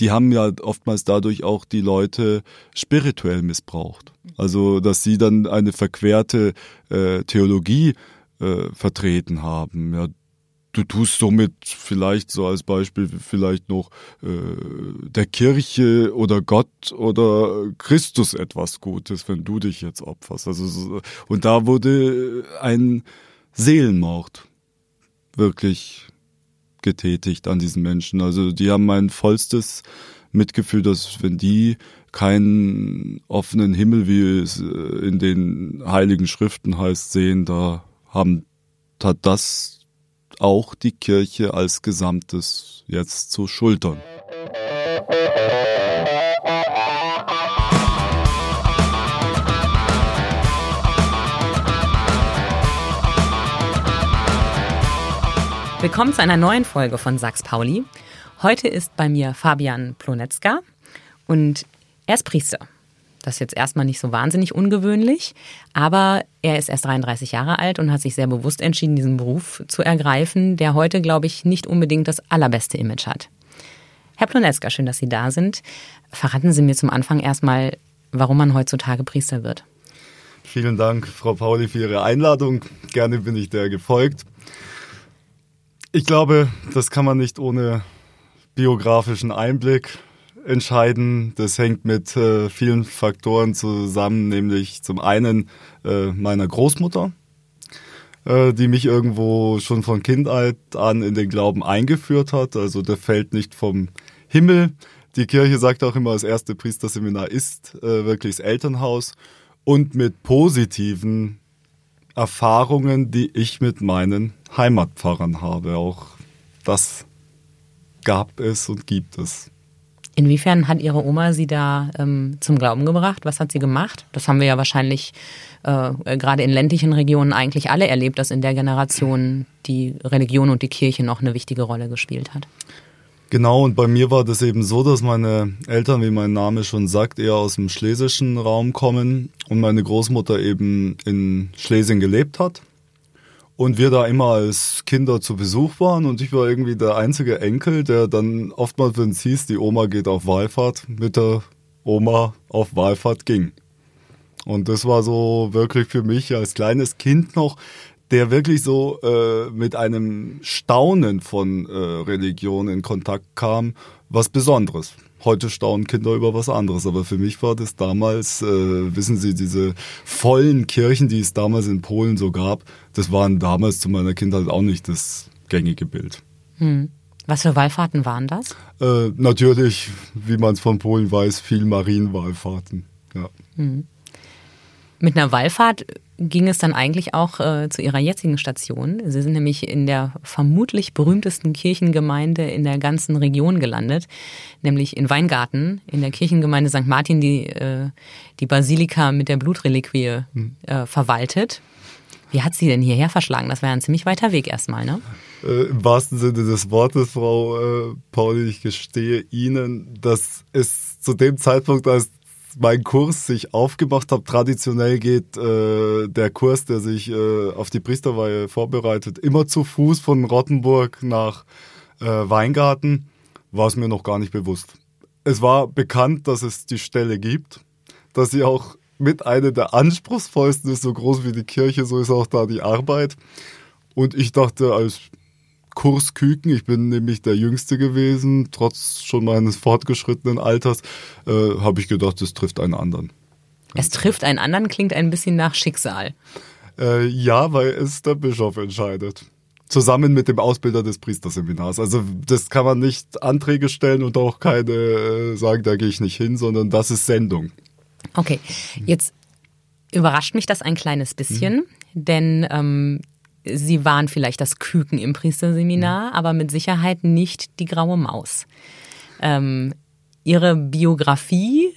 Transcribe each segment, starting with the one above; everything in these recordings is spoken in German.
die haben ja oftmals dadurch auch die Leute spirituell missbraucht. Also dass sie dann eine verquerte äh, Theologie äh, vertreten haben. Ja, du tust somit vielleicht so als Beispiel vielleicht noch äh, der Kirche oder Gott oder Christus etwas Gutes, wenn du dich jetzt opferst. Also und da wurde ein Seelenmord wirklich getätigt an diesen Menschen. Also die haben mein vollstes Mitgefühl, dass wenn die keinen offenen Himmel, wie es in den heiligen Schriften heißt, sehen, da haben hat das auch die Kirche als Gesamtes jetzt zu schultern. Willkommen zu einer neuen Folge von Sachs Pauli. Heute ist bei mir Fabian Plonetzka und er ist Priester. Das ist jetzt erstmal nicht so wahnsinnig ungewöhnlich, aber er ist erst 33 Jahre alt und hat sich sehr bewusst entschieden, diesen Beruf zu ergreifen, der heute, glaube ich, nicht unbedingt das allerbeste Image hat. Herr Plonetzka, schön, dass Sie da sind. Verraten Sie mir zum Anfang erstmal, warum man heutzutage Priester wird. Vielen Dank, Frau Pauli, für Ihre Einladung. Gerne bin ich der gefolgt. Ich glaube, das kann man nicht ohne biografischen Einblick entscheiden. Das hängt mit äh, vielen Faktoren zusammen, nämlich zum einen äh, meiner Großmutter, äh, die mich irgendwo schon von Kindheit an in den Glauben eingeführt hat. Also der fällt nicht vom Himmel. Die Kirche sagt auch immer, das erste Priesterseminar ist äh, wirklich das Elternhaus und mit positiven Erfahrungen, die ich mit meinen Heimatpfarrern habe. Auch das gab es und gibt es. Inwiefern hat Ihre Oma Sie da ähm, zum Glauben gebracht? Was hat sie gemacht? Das haben wir ja wahrscheinlich äh, gerade in ländlichen Regionen eigentlich alle erlebt, dass in der Generation die Religion und die Kirche noch eine wichtige Rolle gespielt hat. Genau, und bei mir war das eben so, dass meine Eltern, wie mein Name schon sagt, eher aus dem schlesischen Raum kommen und meine Großmutter eben in Schlesien gelebt hat und wir da immer als Kinder zu Besuch waren und ich war irgendwie der einzige Enkel, der dann oftmals, wenn es hieß, die Oma geht auf Wallfahrt, mit der Oma auf Wallfahrt ging. Und das war so wirklich für mich als kleines Kind noch, der wirklich so äh, mit einem Staunen von äh, Religion in Kontakt kam, was Besonderes. Heute staunen Kinder über was anderes, aber für mich war das damals, äh, wissen Sie, diese vollen Kirchen, die es damals in Polen so gab, das waren damals zu meiner Kindheit auch nicht das gängige Bild. Hm. Was für Wallfahrten waren das? Äh, natürlich, wie man es von Polen weiß, viel Marienwallfahrten. Ja. Hm. Mit einer Wallfahrt ging es dann eigentlich auch äh, zu ihrer jetzigen Station. Sie sind nämlich in der vermutlich berühmtesten Kirchengemeinde in der ganzen Region gelandet, nämlich in Weingarten, in der Kirchengemeinde St. Martin, die äh, die Basilika mit der Blutreliquie hm. äh, verwaltet. Wie hat sie denn hierher verschlagen? Das war ja ein ziemlich weiter Weg erstmal, ne? Äh, Im wahrsten Sinne des Wortes, Frau äh, Pauli, ich gestehe Ihnen, dass es zu dem Zeitpunkt, als mein Kurs sich aufgemacht habe, traditionell geht äh, der Kurs, der sich äh, auf die Priesterweihe vorbereitet, immer zu Fuß von Rottenburg nach äh, Weingarten, war es mir noch gar nicht bewusst. Es war bekannt, dass es die Stelle gibt, dass sie auch mit einer der anspruchsvollsten ist, so groß wie die Kirche, so ist auch da die Arbeit. Und ich dachte, als Kursküken. Ich bin nämlich der Jüngste gewesen, trotz schon meines fortgeschrittenen Alters, äh, habe ich gedacht, es trifft einen anderen. Es trifft einen anderen klingt ein bisschen nach Schicksal. Äh, ja, weil es der Bischof entscheidet. Zusammen mit dem Ausbilder des Priesterseminars. Also das kann man nicht Anträge stellen und auch keine äh, sagen, da gehe ich nicht hin, sondern das ist Sendung. Okay, jetzt überrascht mich das ein kleines bisschen, mhm. denn ähm, Sie waren vielleicht das Küken im Priesterseminar, mhm. aber mit Sicherheit nicht die graue Maus. Ähm, ihre Biografie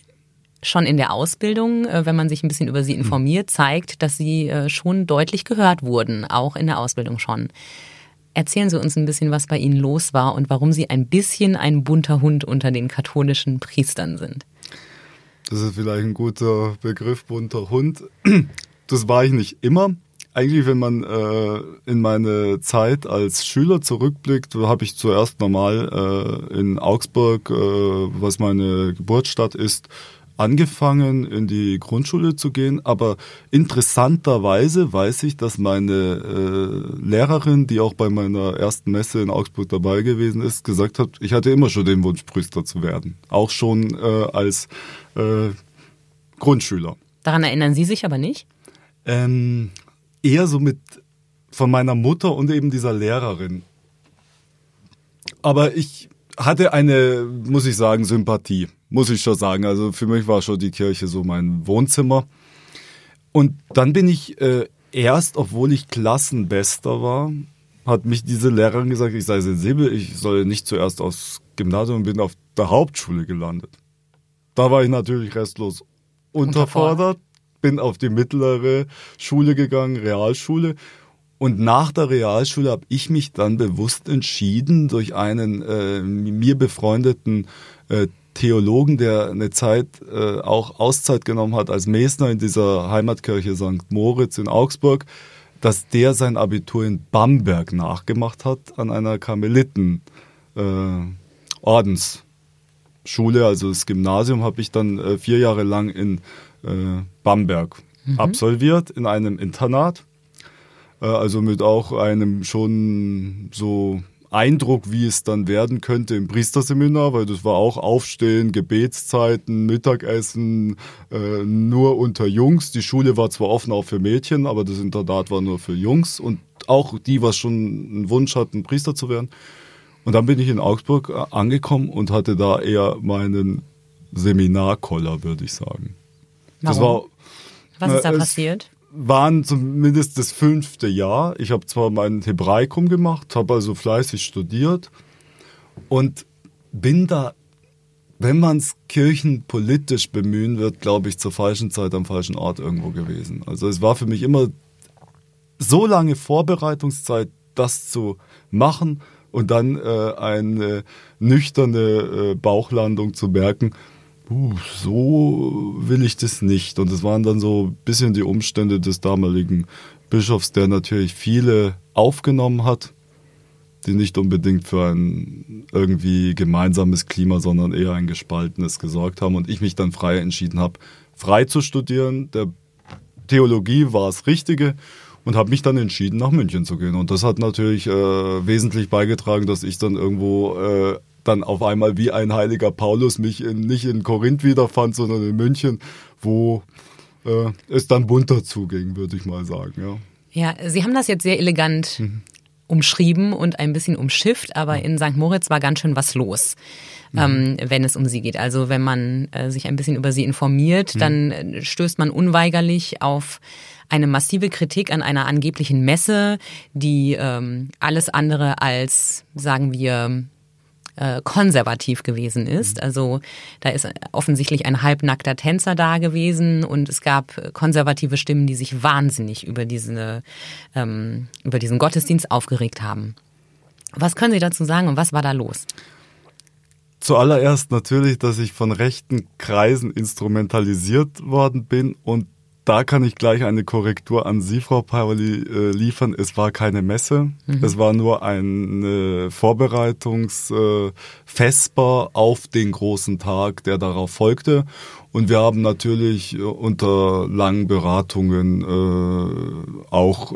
schon in der Ausbildung, äh, wenn man sich ein bisschen über sie mhm. informiert, zeigt, dass sie äh, schon deutlich gehört wurden, auch in der Ausbildung schon. Erzählen Sie uns ein bisschen, was bei Ihnen los war und warum Sie ein bisschen ein bunter Hund unter den katholischen Priestern sind. Das ist vielleicht ein guter Begriff, bunter Hund. Das war ich nicht immer. Eigentlich, wenn man äh, in meine Zeit als Schüler zurückblickt, habe ich zuerst normal äh, in Augsburg, äh, was meine Geburtsstadt ist, angefangen, in die Grundschule zu gehen. Aber interessanterweise weiß ich, dass meine äh, Lehrerin, die auch bei meiner ersten Messe in Augsburg dabei gewesen ist, gesagt hat, ich hatte immer schon den Wunsch, Priester zu werden. Auch schon äh, als äh, Grundschüler. Daran erinnern Sie sich aber nicht? Ähm, eher so mit von meiner Mutter und eben dieser Lehrerin. Aber ich hatte eine, muss ich sagen, Sympathie, muss ich schon sagen. Also für mich war schon die Kirche so mein Wohnzimmer. Und dann bin ich äh, erst, obwohl ich Klassenbester war, hat mich diese Lehrerin gesagt, ich sei sensibel, ich soll nicht zuerst aufs Gymnasium und bin auf der Hauptschule gelandet. Da war ich natürlich restlos unterfordert, bin auf die mittlere Schule gegangen, Realschule und nach der Realschule habe ich mich dann bewusst entschieden, durch einen äh, mir befreundeten äh, Theologen, der eine Zeit äh, auch Auszeit genommen hat als Mesner in dieser Heimatkirche St. Moritz in Augsburg, dass der sein Abitur in Bamberg nachgemacht hat an einer Karmeliten äh, Ordensschule, also das Gymnasium habe ich dann äh, vier Jahre lang in äh, Bamberg mhm. absolviert in einem Internat äh, also mit auch einem schon so Eindruck, wie es dann werden könnte im Priesterseminar, weil das war auch Aufstehen, Gebetszeiten, Mittagessen, äh, nur unter Jungs. Die Schule war zwar offen auch für Mädchen, aber das Internat war nur für Jungs und auch die, was schon einen Wunsch hatten, Priester zu werden. Und dann bin ich in Augsburg äh, angekommen und hatte da eher meinen Seminarkoller, würde ich sagen. Warum? Das war, was ist da passiert? waren zumindest das fünfte Jahr. Ich habe zwar mein Hebraikum gemacht, habe also fleißig studiert und bin da, wenn man es kirchenpolitisch bemühen wird, glaube ich, zur falschen Zeit am falschen Ort irgendwo gewesen. Also es war für mich immer so lange Vorbereitungszeit, das zu machen und dann äh, eine nüchterne äh, Bauchlandung zu merken, so will ich das nicht. Und es waren dann so ein bisschen die Umstände des damaligen Bischofs, der natürlich viele aufgenommen hat, die nicht unbedingt für ein irgendwie gemeinsames Klima, sondern eher ein gespaltenes gesorgt haben. Und ich mich dann frei entschieden habe, frei zu studieren. Der Theologie war das Richtige und habe mich dann entschieden, nach München zu gehen. Und das hat natürlich äh, wesentlich beigetragen, dass ich dann irgendwo äh, dann auf einmal wie ein heiliger Paulus mich in, nicht in Korinth wiederfand, sondern in München, wo äh, es dann bunter zuging, würde ich mal sagen. Ja. ja, Sie haben das jetzt sehr elegant mhm. umschrieben und ein bisschen umschifft, aber in St. Moritz war ganz schön was los. Mhm. Ähm, wenn es um sie geht. Also wenn man äh, sich ein bisschen über sie informiert, mhm. dann äh, stößt man unweigerlich auf eine massive Kritik an einer angeblichen Messe, die ähm, alles andere als, sagen wir, äh, konservativ gewesen ist. Mhm. Also da ist offensichtlich ein halbnackter Tänzer da gewesen und es gab konservative Stimmen, die sich wahnsinnig über, diese, ähm, über diesen Gottesdienst aufgeregt haben. Was können Sie dazu sagen und was war da los? Zuallererst natürlich, dass ich von rechten Kreisen instrumentalisiert worden bin und da kann ich gleich eine Korrektur an Sie, Frau Pauli, äh, liefern. Es war keine Messe. Mhm. Es war nur ein Vorbereitungsfesper äh, auf den großen Tag, der darauf folgte. Und wir haben natürlich äh, unter langen Beratungen auch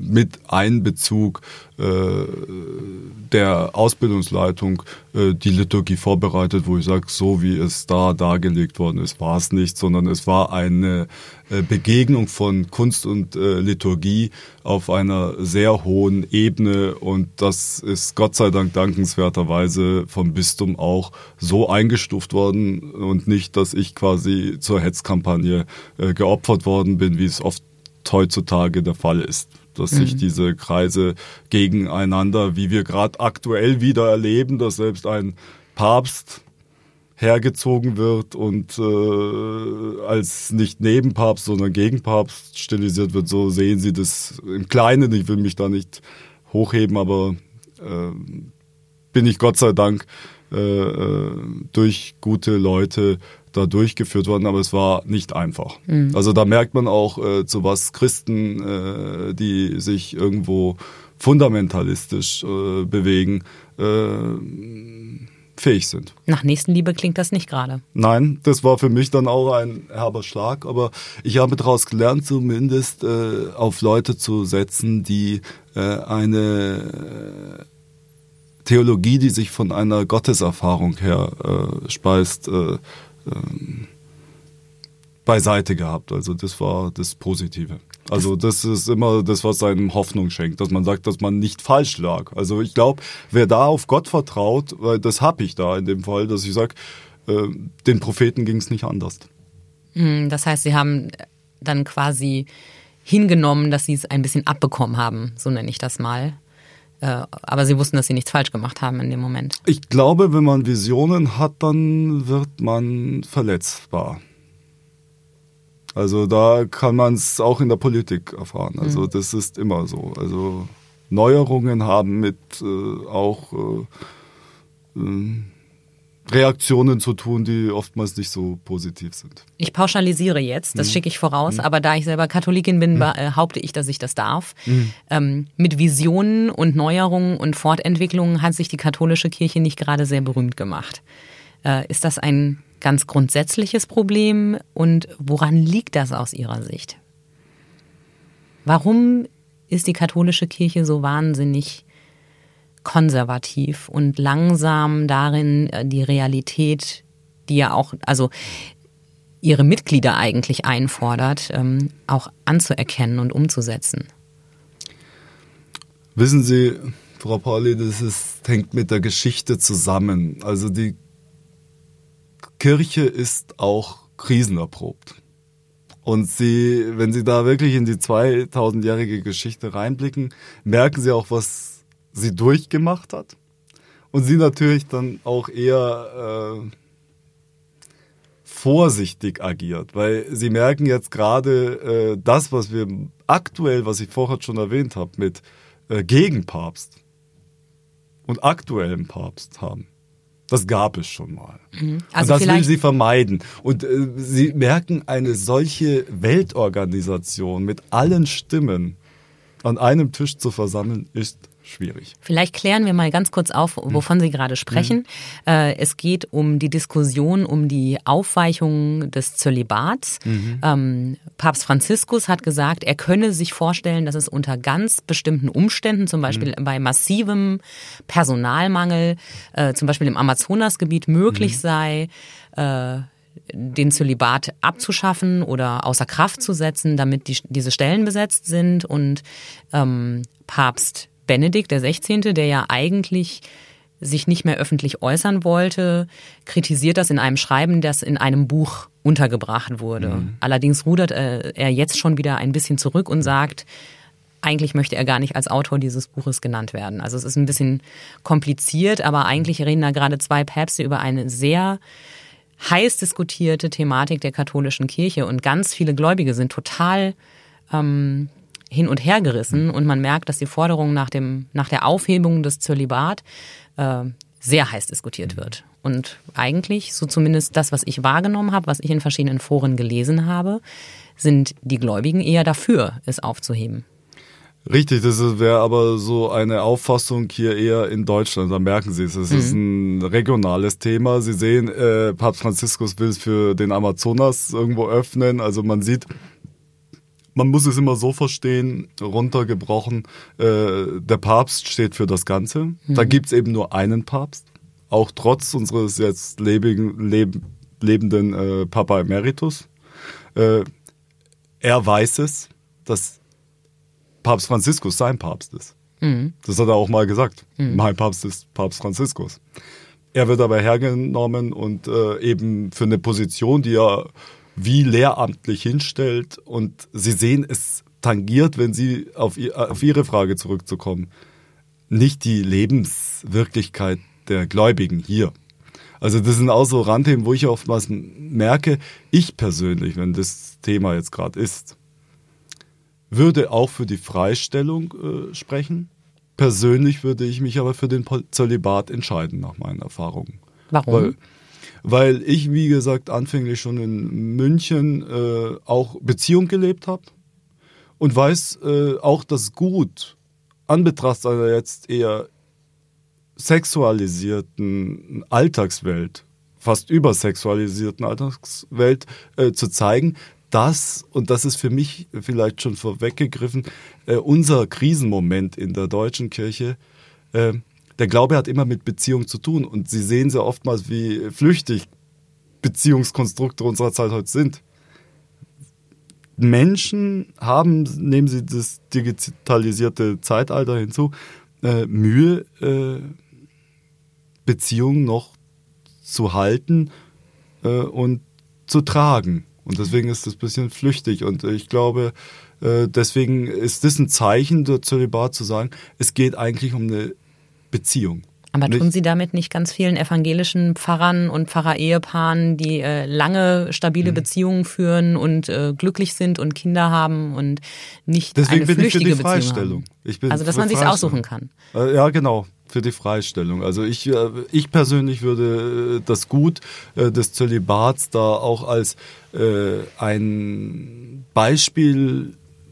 mit Einbezug äh, der Ausbildungsleitung äh, die Liturgie vorbereitet, wo ich sage, so wie es da dargelegt worden ist, war es nicht, sondern es war eine äh, Begegnung von Kunst und Liturgie auf einer sehr hohen Ebene. Und das ist Gott sei Dank dankenswerterweise vom Bistum auch so eingestuft worden. Und nicht, dass ich quasi zur Hetzkampagne geopfert worden bin, wie es oft heutzutage der Fall ist dass sich mhm. diese Kreise gegeneinander, wie wir gerade aktuell wieder erleben, dass selbst ein Papst hergezogen wird und äh, als nicht Nebenpapst, sondern Gegenpapst stilisiert wird. So sehen Sie das im Kleinen. Ich will mich da nicht hochheben, aber äh, bin ich Gott sei Dank äh, äh, durch gute Leute da durchgeführt worden, aber es war nicht einfach. Mhm. Also da merkt man auch, äh, zu was Christen, äh, die sich irgendwo fundamentalistisch äh, bewegen, äh, fähig sind. Nach Nächstenliebe klingt das nicht gerade. Nein, das war für mich dann auch ein herber Schlag, aber ich habe daraus gelernt, zumindest äh, auf Leute zu setzen, die äh, eine Theologie, die sich von einer Gotteserfahrung her speist, ähm, beiseite gehabt. Also das war das Positive. Also das ist immer das, was einem Hoffnung schenkt, dass man sagt, dass man nicht falsch lag. Also ich glaube, wer da auf Gott vertraut, weil das habe ich da in dem Fall, dass ich sage, äh, den Propheten ging es nicht anders. Hm, das heißt, sie haben dann quasi hingenommen, dass sie es ein bisschen abbekommen haben, so nenne ich das mal. Äh, aber sie wussten, dass sie nichts falsch gemacht haben in dem Moment. Ich glaube, wenn man Visionen hat, dann wird man verletzbar. Also da kann man es auch in der Politik erfahren. Also mhm. das ist immer so. Also Neuerungen haben mit äh, auch äh, äh, Reaktionen zu tun, die oftmals nicht so positiv sind. Ich pauschalisiere jetzt, das mhm. schicke ich voraus, mhm. aber da ich selber Katholikin bin, mhm. behaupte ich, dass ich das darf. Mhm. Ähm, mit Visionen und Neuerungen und Fortentwicklungen hat sich die katholische Kirche nicht gerade sehr berühmt gemacht. Äh, ist das ein ganz grundsätzliches Problem und woran liegt das aus Ihrer Sicht? Warum ist die katholische Kirche so wahnsinnig konservativ und langsam darin, äh, die Realität, die ja auch, also ihre Mitglieder eigentlich einfordert, ähm, auch anzuerkennen und umzusetzen? Wissen Sie, Frau Pauli, das ist, hängt mit der Geschichte zusammen. Also die Kirche ist auch krisenerprobt. Und sie, wenn Sie da wirklich in die 2000-jährige Geschichte reinblicken, merken Sie auch, was sie durchgemacht hat. Und sie natürlich dann auch eher äh, vorsichtig agiert, weil sie merken jetzt gerade äh, das, was wir aktuell, was ich vorher schon erwähnt habe, mit äh, Gegenpapst und aktuellem Papst haben. Das gab es schon mal. Mhm. Also und das will sie vermeiden. Und äh, sie merken, eine solche Weltorganisation mit allen Stimmen an einem Tisch zu versammeln, ist schwierig. Vielleicht klären wir mal ganz kurz auf, wovon mhm. Sie gerade sprechen. Mhm. Äh, es geht um die Diskussion um die Aufweichung des Zölibats. Mhm. Ähm, Papst Franziskus hat gesagt, er könne sich vorstellen, dass es unter ganz bestimmten Umständen, zum Beispiel mhm. bei massivem Personalmangel, äh, zum Beispiel im Amazonasgebiet möglich mhm. sei, äh, den Zölibat abzuschaffen oder außer Kraft zu setzen, damit die, diese Stellen besetzt sind. Und ähm, Papst Benedikt der 16., der ja eigentlich sich nicht mehr öffentlich äußern wollte, kritisiert das in einem Schreiben, das in einem Buch untergebracht wurde. Mhm. Allerdings rudert er jetzt schon wieder ein bisschen zurück und sagt, eigentlich möchte er gar nicht als Autor dieses Buches genannt werden. Also es ist ein bisschen kompliziert, aber eigentlich reden da gerade zwei Päpste über eine sehr heiß diskutierte Thematik der katholischen Kirche und ganz viele Gläubige sind total ähm, hin und her gerissen und man merkt, dass die Forderung nach, dem, nach der Aufhebung des Zölibat äh, sehr heiß diskutiert wird. Und eigentlich, so zumindest das, was ich wahrgenommen habe, was ich in verschiedenen Foren gelesen habe, sind die Gläubigen eher dafür, es aufzuheben. Richtig, das wäre aber so eine Auffassung hier eher in Deutschland. Da merken Sie es. Es mhm. ist ein regionales Thema. Sie sehen, äh, Papst Franziskus will es für den Amazonas irgendwo öffnen. Also man sieht, man muss es immer so verstehen, runtergebrochen, äh, der Papst steht für das Ganze. Mhm. Da gibt's eben nur einen Papst, auch trotz unseres jetzt lebigen, leb, lebenden äh, Papa Emeritus. Äh, er weiß es, dass Papst Franziskus sein Papst ist. Mhm. Das hat er auch mal gesagt. Mhm. Mein Papst ist Papst Franziskus. Er wird aber hergenommen und äh, eben für eine Position, die er wie lehramtlich hinstellt und Sie sehen, es tangiert, wenn Sie auf, auf Ihre Frage zurückzukommen, nicht die Lebenswirklichkeit der Gläubigen hier. Also das sind auch so Randthemen, wo ich oftmals merke, ich persönlich, wenn das Thema jetzt gerade ist, würde auch für die Freistellung äh, sprechen, persönlich würde ich mich aber für den Zölibat entscheiden, nach meinen Erfahrungen. Warum? Weil, weil ich, wie gesagt, anfänglich schon in München äh, auch Beziehung gelebt habe und weiß äh, auch, dass gut an Betracht einer jetzt eher sexualisierten Alltagswelt, fast übersexualisierten Alltagswelt äh, zu zeigen, dass, und das ist für mich vielleicht schon vorweggegriffen, äh, unser Krisenmoment in der deutschen Kirche, äh, der Glaube hat immer mit Beziehung zu tun und Sie sehen sehr oftmals, wie flüchtig Beziehungskonstrukte unserer Zeit heute sind. Menschen haben, nehmen Sie das digitalisierte Zeitalter hinzu, äh, Mühe, äh, Beziehungen noch zu halten äh, und zu tragen. Und deswegen ist das ein bisschen flüchtig. Und ich glaube, äh, deswegen ist das ein Zeichen der Zölibat zu sagen, es geht eigentlich um eine Beziehung. Aber tun Sie damit nicht ganz vielen evangelischen Pfarrern und Pfarrer-Ehepaaren, die äh, lange stabile mhm. Beziehungen führen und äh, glücklich sind und Kinder haben und nicht Deswegen eine flüchtige bin ich für die Freistellung. Ich bin also dass man sich aussuchen kann. Äh, ja, genau für die Freistellung. Also ich, äh, ich persönlich würde äh, das Gut des Zölibats da auch als ein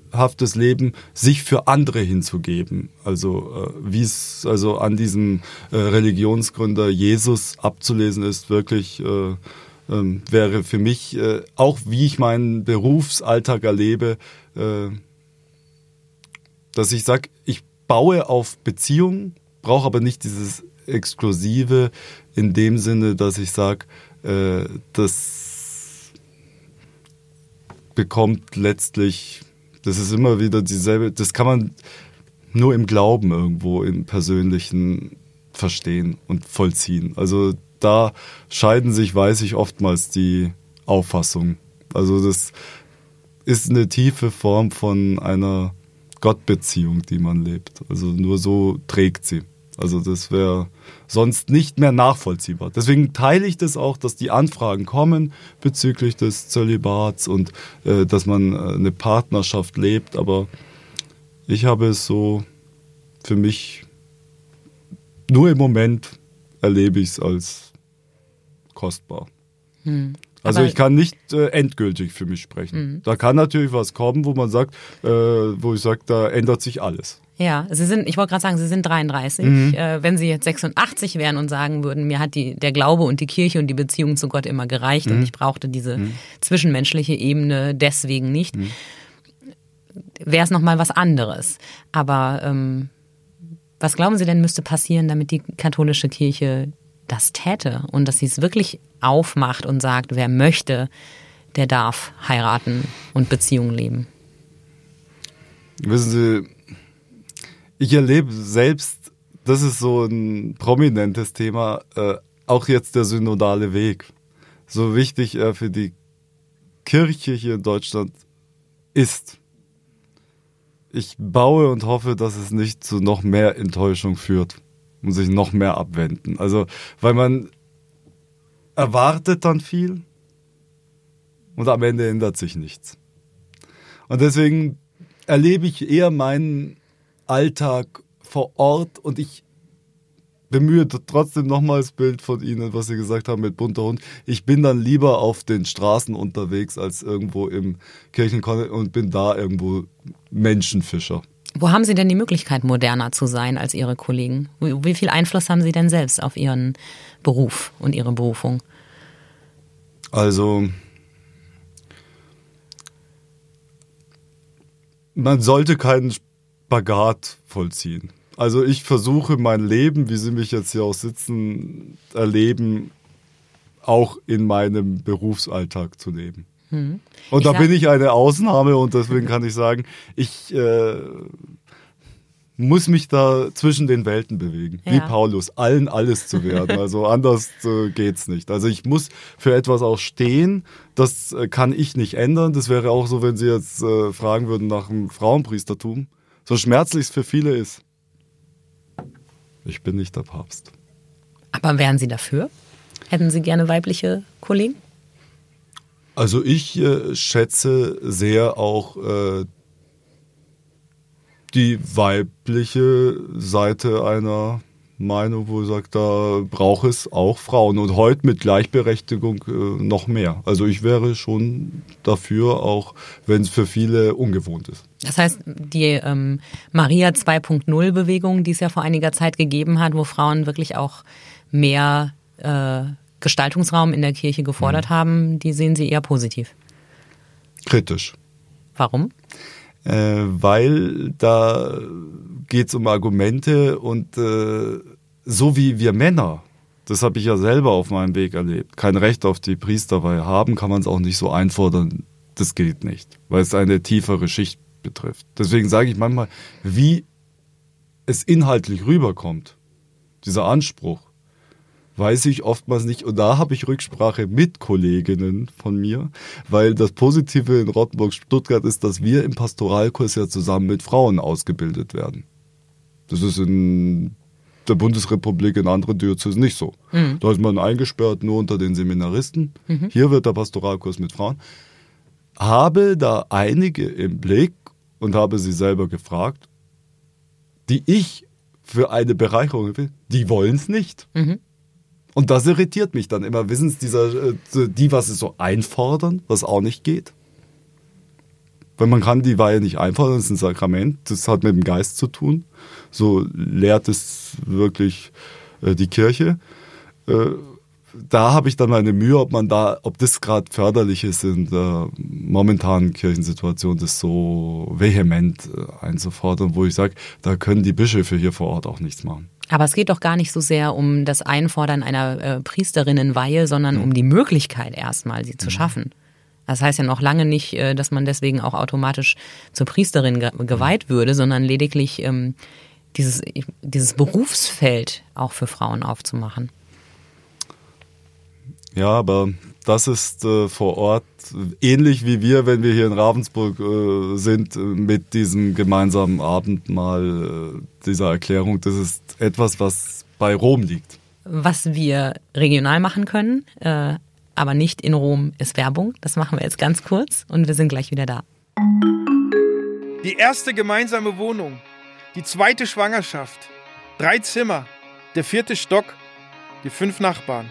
beispielhaftes Leben sich für andere hinzugeben. Also wie es also an diesem Religionsgründer Jesus abzulesen ist, wirklich ähm, wäre für mich auch wie ich meinen Berufsalltag erlebe, dass ich sage, ich baue auf Beziehungen brauche aber nicht dieses Exklusive in dem Sinne, dass ich sage, äh, das bekommt letztlich, das ist immer wieder dieselbe, das kann man nur im Glauben irgendwo im Persönlichen verstehen und vollziehen. Also da scheiden sich, weiß ich, oftmals die Auffassungen. Also das ist eine tiefe Form von einer Gottbeziehung, die man lebt. Also nur so trägt sie. Also das wäre sonst nicht mehr nachvollziehbar. Deswegen teile ich das auch, dass die Anfragen kommen bezüglich des Zölibats und äh, dass man äh, eine Partnerschaft lebt. Aber ich habe es so für mich nur im Moment erlebe ich es als kostbar. Hm. Also ich kann nicht äh, endgültig für mich sprechen. Mhm. Da kann natürlich was kommen, wo man sagt, äh, wo ich sage, da ändert sich alles. Ja, Sie sind, ich wollte gerade sagen, Sie sind 33. Mhm. Äh, wenn Sie jetzt 86 wären und sagen würden, mir hat die, der Glaube und die Kirche und die Beziehung zu Gott immer gereicht mhm. und ich brauchte diese mhm. zwischenmenschliche Ebene deswegen nicht, mhm. wäre es nochmal was anderes. Aber ähm, was glauben Sie denn müsste passieren, damit die katholische Kirche das täte und dass sie es wirklich aufmacht und sagt, wer möchte, der darf heiraten und Beziehungen leben. Wissen Sie, ich erlebe selbst, das ist so ein prominentes Thema, äh, auch jetzt der synodale Weg. So wichtig er für die Kirche hier in Deutschland ist. Ich baue und hoffe, dass es nicht zu noch mehr Enttäuschung führt und sich noch mehr abwenden. Also, weil man erwartet dann viel und am Ende ändert sich nichts. Und deswegen erlebe ich eher meinen Alltag vor Ort und ich bemühe trotzdem nochmal das Bild von Ihnen, was Sie gesagt haben mit bunter Hund. Ich bin dann lieber auf den Straßen unterwegs als irgendwo im Kirchenkontext und bin da irgendwo Menschenfischer. Wo haben Sie denn die Möglichkeit, moderner zu sein als Ihre Kollegen? Wie viel Einfluss haben Sie denn selbst auf Ihren Beruf und Ihre Berufung? Also, man sollte keinen Spagat vollziehen. Also ich versuche mein Leben, wie Sie mich jetzt hier auch sitzen, erleben, auch in meinem Berufsalltag zu leben. Hm. Und ich da bin ich eine Ausnahme und deswegen kann ich sagen, ich äh, muss mich da zwischen den Welten bewegen, ja. wie Paulus, allen alles zu werden. Also anders äh, geht's nicht. Also ich muss für etwas auch stehen. Das äh, kann ich nicht ändern. Das wäre auch so, wenn Sie jetzt äh, fragen würden nach dem Frauenpriestertum. So schmerzlich es für viele ist. Ich bin nicht der Papst. Aber wären Sie dafür? Hätten Sie gerne weibliche Kollegen? Also ich äh, schätze sehr auch äh, die weibliche Seite einer Meinung, wo sagt, da braucht es auch Frauen und heute mit Gleichberechtigung äh, noch mehr. Also ich wäre schon dafür, auch wenn es für viele ungewohnt ist. Das heißt, die ähm, Maria 2.0 Bewegung, die es ja vor einiger Zeit gegeben hat, wo Frauen wirklich auch mehr äh, Gestaltungsraum in der Kirche gefordert mhm. haben, die sehen Sie eher positiv. Kritisch. Warum? Äh, weil da geht es um Argumente und äh, so wie wir Männer, das habe ich ja selber auf meinem Weg erlebt, kein Recht auf die Priesterweihe haben, kann man es auch nicht so einfordern. Das geht nicht, weil es eine tiefere Schicht betrifft. Deswegen sage ich manchmal, wie es inhaltlich rüberkommt, dieser Anspruch, weiß ich oftmals nicht. Und da habe ich Rücksprache mit Kolleginnen von mir, weil das Positive in Rottenburg-Stuttgart ist, dass wir im Pastoralkurs ja zusammen mit Frauen ausgebildet werden. Das ist in der Bundesrepublik in anderen Diözesen nicht so. Mhm. Da ist man eingesperrt nur unter den Seminaristen. Mhm. Hier wird der Pastoralkurs mit Frauen. Habe da einige im Blick und habe sie selber gefragt, die ich für eine Bereicherung will, die wollen es nicht. Mhm. Und das irritiert mich dann immer. Wissen Sie, dieser, äh, die, was sie so einfordern, was auch nicht geht. Weil man kann die Weihe nicht einfordern, das ist ein Sakrament, das hat mit dem Geist zu tun. So lehrt es wirklich äh, die Kirche. Äh, da habe ich dann meine Mühe, ob man da, ob das gerade förderlich ist in der momentanen Kirchensituation, das so vehement einzufordern, wo ich sage, da können die Bischöfe hier vor Ort auch nichts machen. Aber es geht doch gar nicht so sehr um das Einfordern einer äh, Priesterinnenweihe, sondern mhm. um die Möglichkeit erstmal, sie zu mhm. schaffen. Das heißt ja noch lange nicht, äh, dass man deswegen auch automatisch zur Priesterin ge geweiht würde, sondern lediglich ähm, dieses, dieses Berufsfeld auch für Frauen aufzumachen. Ja, aber das ist äh, vor Ort ähnlich wie wir, wenn wir hier in Ravensburg äh, sind, äh, mit diesem gemeinsamen Abendmahl, äh, dieser Erklärung. Das ist etwas, was bei Rom liegt. Was wir regional machen können, äh, aber nicht in Rom, ist Werbung. Das machen wir jetzt ganz kurz und wir sind gleich wieder da. Die erste gemeinsame Wohnung, die zweite Schwangerschaft, drei Zimmer, der vierte Stock, die fünf Nachbarn.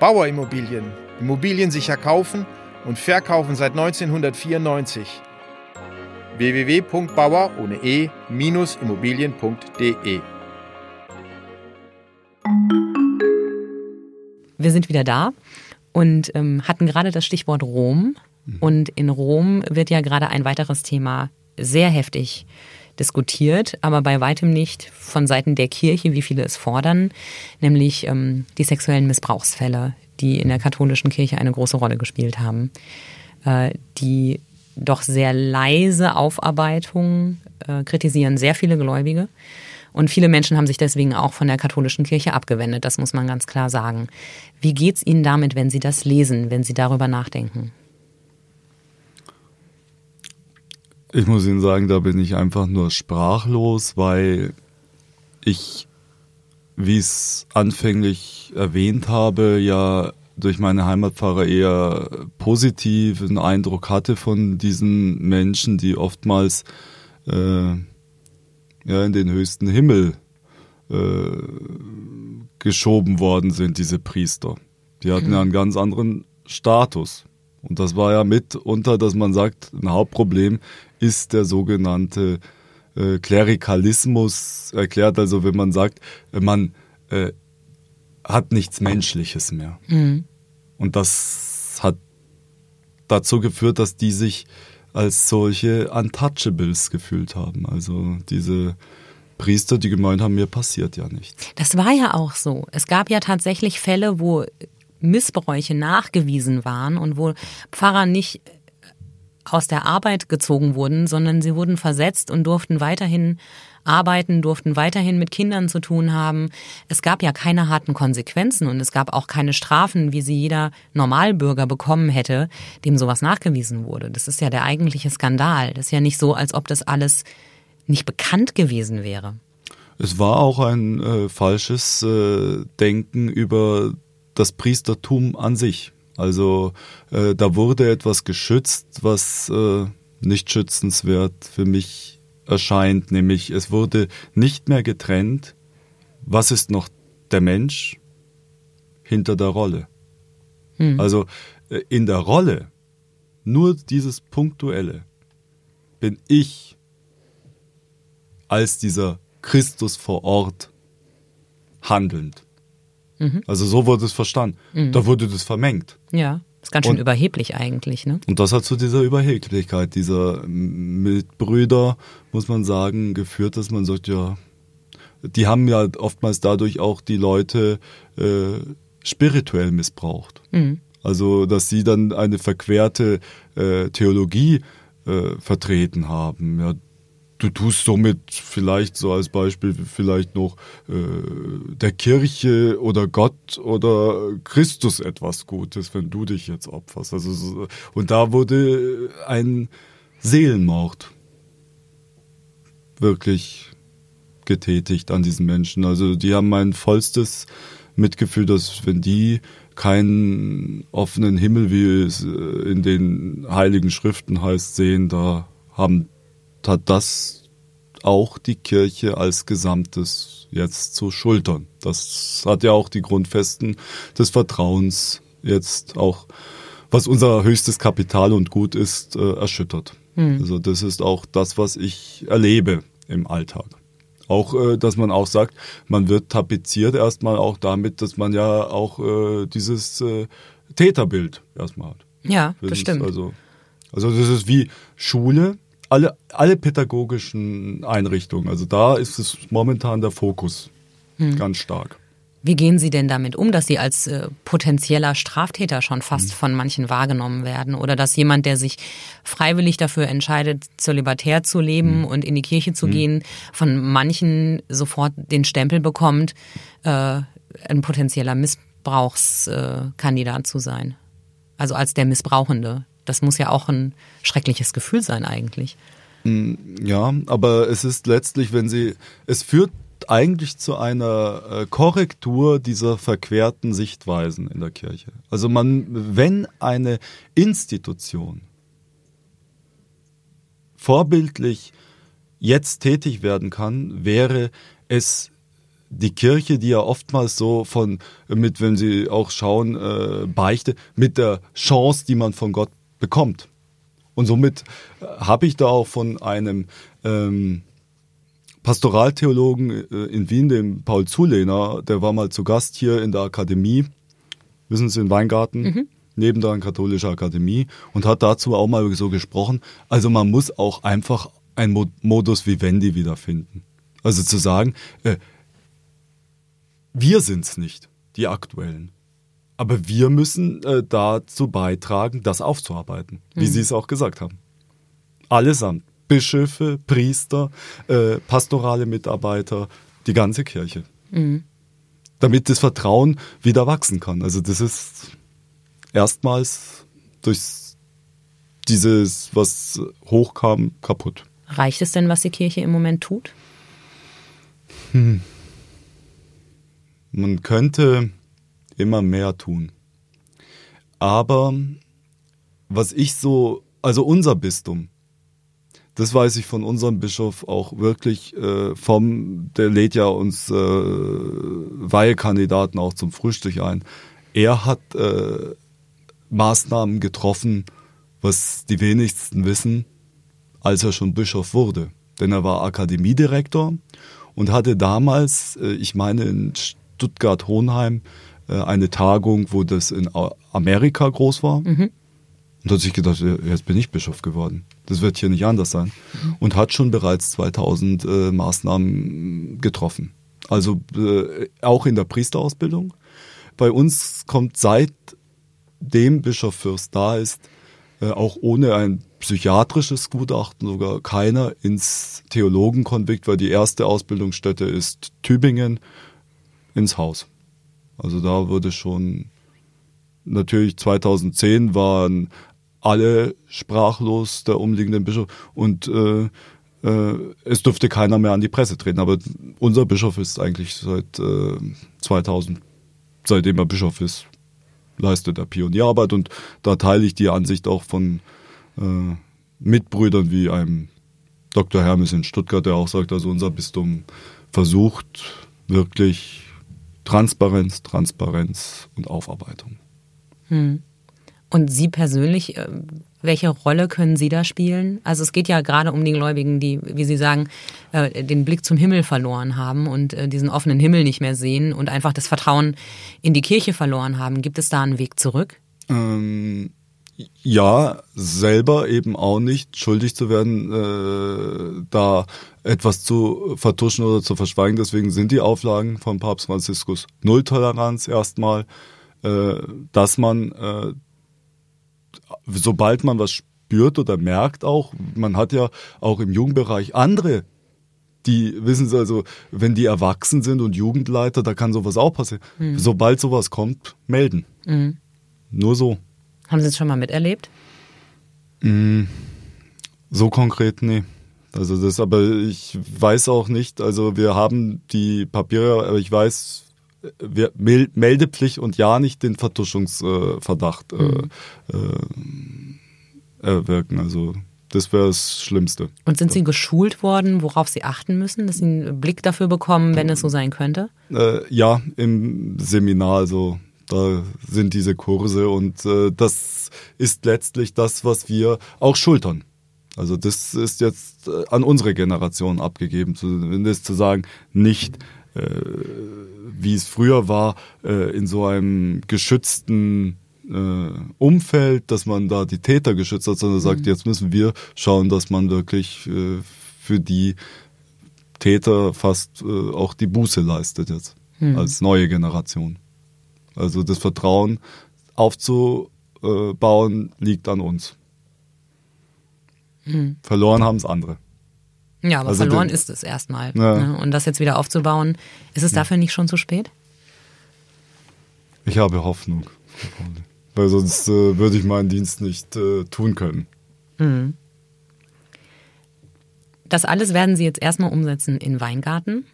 Bauerimmobilien. Immobilien sicher kaufen und verkaufen seit 1994. www.bauer ohne e-immobilien.de Wir sind wieder da und ähm, hatten gerade das Stichwort Rom. Mhm. Und in Rom wird ja gerade ein weiteres Thema sehr heftig diskutiert, aber bei weitem nicht von Seiten der Kirche, wie viele es fordern, nämlich ähm, die sexuellen Missbrauchsfälle, die in der katholischen Kirche eine große Rolle gespielt haben, äh, die doch sehr leise Aufarbeitung äh, kritisieren sehr viele Gläubige. Und viele Menschen haben sich deswegen auch von der katholischen Kirche abgewendet, das muss man ganz klar sagen. Wie geht es Ihnen damit, wenn Sie das lesen, wenn Sie darüber nachdenken? Ich muss Ihnen sagen, da bin ich einfach nur sprachlos, weil ich, wie ich es anfänglich erwähnt habe, ja durch meine Heimatpfarrer eher positiven Eindruck hatte von diesen Menschen, die oftmals äh, ja, in den höchsten Himmel äh, geschoben worden sind, diese Priester. Die hatten ja einen ganz anderen Status. Und das war ja mitunter, dass man sagt, ein Hauptproblem ist der sogenannte äh, Klerikalismus erklärt. Also wenn man sagt, man äh, hat nichts Menschliches mehr. Mhm. Und das hat dazu geführt, dass die sich als solche Untouchables gefühlt haben. Also diese Priester, die gemeint haben, mir passiert ja nichts. Das war ja auch so. Es gab ja tatsächlich Fälle, wo Missbräuche nachgewiesen waren und wo Pfarrer nicht aus der Arbeit gezogen wurden, sondern sie wurden versetzt und durften weiterhin arbeiten, durften weiterhin mit Kindern zu tun haben. Es gab ja keine harten Konsequenzen und es gab auch keine Strafen, wie sie jeder Normalbürger bekommen hätte, dem sowas nachgewiesen wurde. Das ist ja der eigentliche Skandal. Das ist ja nicht so, als ob das alles nicht bekannt gewesen wäre. Es war auch ein äh, falsches äh, Denken über das Priestertum an sich. Also äh, da wurde etwas geschützt, was äh, nicht schützenswert für mich erscheint, nämlich es wurde nicht mehr getrennt, was ist noch der Mensch hinter der Rolle. Hm. Also äh, in der Rolle, nur dieses Punktuelle, bin ich als dieser Christus vor Ort handelnd. Mhm. Also so wurde es verstanden. Mhm. Da wurde das vermengt. Ja, ist ganz schön und, überheblich eigentlich, ne? Und das hat zu dieser Überheblichkeit dieser Mitbrüder, muss man sagen, geführt, dass man sagt, ja, die haben ja oftmals dadurch auch die Leute äh, spirituell missbraucht. Mhm. Also, dass sie dann eine verquerte äh, Theologie äh, vertreten haben. Ja, du tust somit vielleicht so als Beispiel vielleicht noch äh, der Kirche oder Gott oder Christus etwas Gutes, wenn du dich jetzt opferst. Also so, und da wurde ein Seelenmord wirklich getätigt an diesen Menschen. Also die haben mein vollstes Mitgefühl, dass wenn die keinen offenen Himmel, wie es äh, in den heiligen Schriften heißt, sehen, da haben hat das auch die Kirche als Gesamtes jetzt zu schultern. Das hat ja auch die Grundfesten des Vertrauens jetzt auch, was unser höchstes Kapital und Gut ist, äh, erschüttert. Mhm. Also das ist auch das, was ich erlebe im Alltag. Auch, äh, dass man auch sagt, man wird tapeziert erstmal auch damit, dass man ja auch äh, dieses äh, Täterbild erstmal hat. Ja, das, das stimmt. Also, also das ist wie Schule, alle, alle pädagogischen Einrichtungen. Also da ist es momentan der Fokus hm. ganz stark. Wie gehen Sie denn damit um, dass Sie als äh, potenzieller Straftäter schon fast mhm. von manchen wahrgenommen werden? Oder dass jemand, der sich freiwillig dafür entscheidet, zölibatär zu leben mhm. und in die Kirche zu mhm. gehen, von manchen sofort den Stempel bekommt, äh, ein potenzieller Missbrauchskandidat äh, zu sein? Also als der Missbrauchende. Das muss ja auch ein schreckliches Gefühl sein eigentlich. Mm, ja, aber es ist letztlich, wenn sie, es führt eigentlich zu einer äh, Korrektur dieser verquerten Sichtweisen in der Kirche. Also man, wenn eine Institution vorbildlich jetzt tätig werden kann, wäre es die Kirche, die ja oftmals so von, mit, wenn Sie auch schauen, äh, Beichte, mit der Chance, die man von Gott bekommt. Und somit äh, habe ich da auch von einem ähm, Pastoraltheologen äh, in Wien, dem Paul Zulehner, der war mal zu Gast hier in der Akademie, wissen Sie, in Weingarten, mhm. neben der katholischen Akademie, und hat dazu auch mal so gesprochen. Also man muss auch einfach ein Modus vivendi wiederfinden. Also zu sagen, äh, wir es nicht, die Aktuellen. Aber wir müssen äh, dazu beitragen, das aufzuarbeiten, wie mhm. Sie es auch gesagt haben. Allesamt. Bischöfe, Priester, äh, pastorale Mitarbeiter, die ganze Kirche. Mhm. Damit das Vertrauen wieder wachsen kann. Also das ist erstmals durch dieses, was hochkam, kaputt. Reicht es denn, was die Kirche im Moment tut? Hm. Man könnte immer mehr tun. Aber was ich so, also unser Bistum, das weiß ich von unserem Bischof auch wirklich äh, vom, der lädt ja uns äh, Weihekandidaten auch zum Frühstück ein. Er hat äh, Maßnahmen getroffen, was die wenigsten wissen, als er schon Bischof wurde. Denn er war Akademiedirektor und hatte damals, äh, ich meine in Stuttgart-Hohenheim, eine Tagung, wo das in Amerika groß war. Mhm. Und hat sich gedacht, jetzt bin ich Bischof geworden. Das wird hier nicht anders sein. Mhm. Und hat schon bereits 2000 äh, Maßnahmen getroffen. Also äh, auch in der Priesterausbildung. Bei uns kommt seit dem Bischof Fürst da ist, äh, auch ohne ein psychiatrisches Gutachten, sogar keiner ins Theologenkonvikt, weil die erste Ausbildungsstätte ist Tübingen ins Haus. Also da wurde schon natürlich 2010 waren alle sprachlos der umliegenden Bischof und äh, äh, es durfte keiner mehr an die Presse treten. Aber unser Bischof ist eigentlich seit äh, 2000, seitdem er Bischof ist, leistet er Pionierarbeit und da teile ich die Ansicht auch von äh, Mitbrüdern wie einem Dr. Hermes in Stuttgart, der auch sagt, also unser Bistum versucht wirklich Transparenz, Transparenz und Aufarbeitung. Hm. Und Sie persönlich, äh, welche Rolle können Sie da spielen? Also es geht ja gerade um die Gläubigen, die, wie Sie sagen, äh, den Blick zum Himmel verloren haben und äh, diesen offenen Himmel nicht mehr sehen und einfach das Vertrauen in die Kirche verloren haben. Gibt es da einen Weg zurück? Ähm, ja, selber eben auch nicht schuldig zu werden, äh, da etwas zu vertuschen oder zu verschweigen. Deswegen sind die Auflagen von Papst Franziskus Nulltoleranz erstmal, äh, dass man äh, sobald man was spürt oder merkt auch, man hat ja auch im Jugendbereich andere, die wissen Sie also, wenn die erwachsen sind und Jugendleiter, da kann sowas auch passieren. Mhm. Sobald sowas kommt, melden. Mhm. Nur so. Haben Sie es schon mal miterlebt? Mhm. So konkret, nee. Also das, aber ich weiß auch nicht, also wir haben die Papiere, aber ich weiß, wir, Meldepflicht und ja nicht den Vertuschungsverdacht äh, mhm. äh, erwirken. Also das wäre das Schlimmste. Und sind Sie geschult worden, worauf Sie achten müssen, dass Sie einen Blick dafür bekommen, wenn es so sein könnte? Äh, ja, im Seminar, also da sind diese Kurse und äh, das ist letztlich das, was wir auch schultern. Also das ist jetzt äh, an unsere Generation abgegeben, zumindest zu sagen, nicht äh, wie es früher war, äh, in so einem geschützten äh, Umfeld, dass man da die Täter geschützt hat, sondern mhm. sagt, jetzt müssen wir schauen, dass man wirklich äh, für die Täter fast auch die Buße leistet jetzt mhm. als neue Generation. Also das Vertrauen aufzubauen liegt an uns. Mhm. Verloren haben es andere. Ja, aber also verloren den, ist es erstmal. Ja. Ne? Und das jetzt wieder aufzubauen, ist es dafür nicht schon zu spät? Ich habe Hoffnung, weil sonst äh, würde ich meinen Dienst nicht äh, tun können. Mhm. Das alles werden Sie jetzt erstmal umsetzen in Weingarten,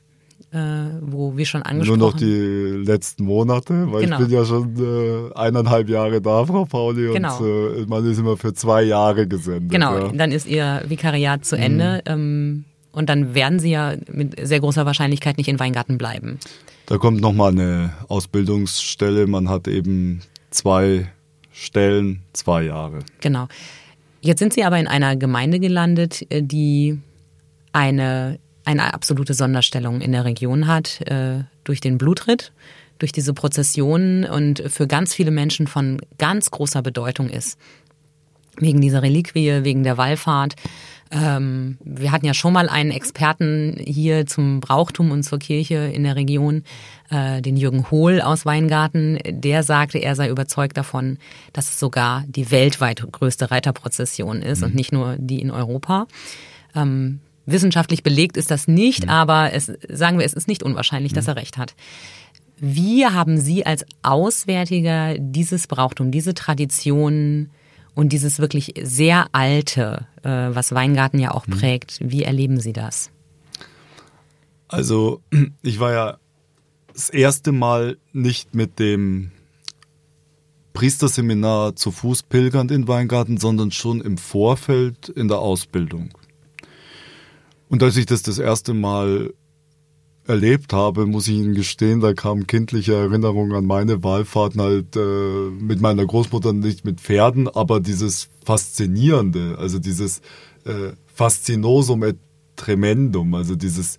äh, wo wir schon angesprochen haben. Nur noch die letzten Monate, weil genau. ich bin ja schon äh, eineinhalb Jahre da, Frau Pauli, genau. und äh, man ist immer für zwei Jahre gesendet. Genau, ja. dann ist Ihr Vikariat zu Ende. Mhm. Ähm, und dann werden Sie ja mit sehr großer Wahrscheinlichkeit nicht in Weingarten bleiben. Da kommt nochmal eine Ausbildungsstelle. Man hat eben zwei Stellen, zwei Jahre. Genau. Jetzt sind Sie aber in einer Gemeinde gelandet, äh, die eine, eine absolute Sonderstellung in der Region hat, äh, durch den Blutritt, durch diese Prozessionen und für ganz viele Menschen von ganz großer Bedeutung ist. Wegen dieser Reliquie, wegen der Wallfahrt. Ähm, wir hatten ja schon mal einen Experten hier zum Brauchtum und zur Kirche in der Region, äh, den Jürgen Hohl aus Weingarten. Der sagte, er sei überzeugt davon, dass es sogar die weltweit größte Reiterprozession ist mhm. und nicht nur die in Europa. Ähm, wissenschaftlich belegt ist das nicht, mhm. aber es, sagen wir, es ist nicht unwahrscheinlich, mhm. dass er recht hat. Wie haben Sie als Auswärtiger dieses Brauchtum, diese Tradition und dieses wirklich sehr alte, äh, was Weingarten ja auch mhm. prägt, wie erleben Sie das? Also ich war ja das erste Mal nicht mit dem Priesterseminar zu Fuß pilgernd in Weingarten, sondern schon im Vorfeld in der Ausbildung. Und als ich das das erste Mal erlebt habe, muss ich Ihnen gestehen, da kamen kindliche Erinnerungen an meine Wahlfahrten halt äh, mit meiner Großmutter nicht mit Pferden, aber dieses Faszinierende, also dieses äh, Faszinosum et tremendum, also dieses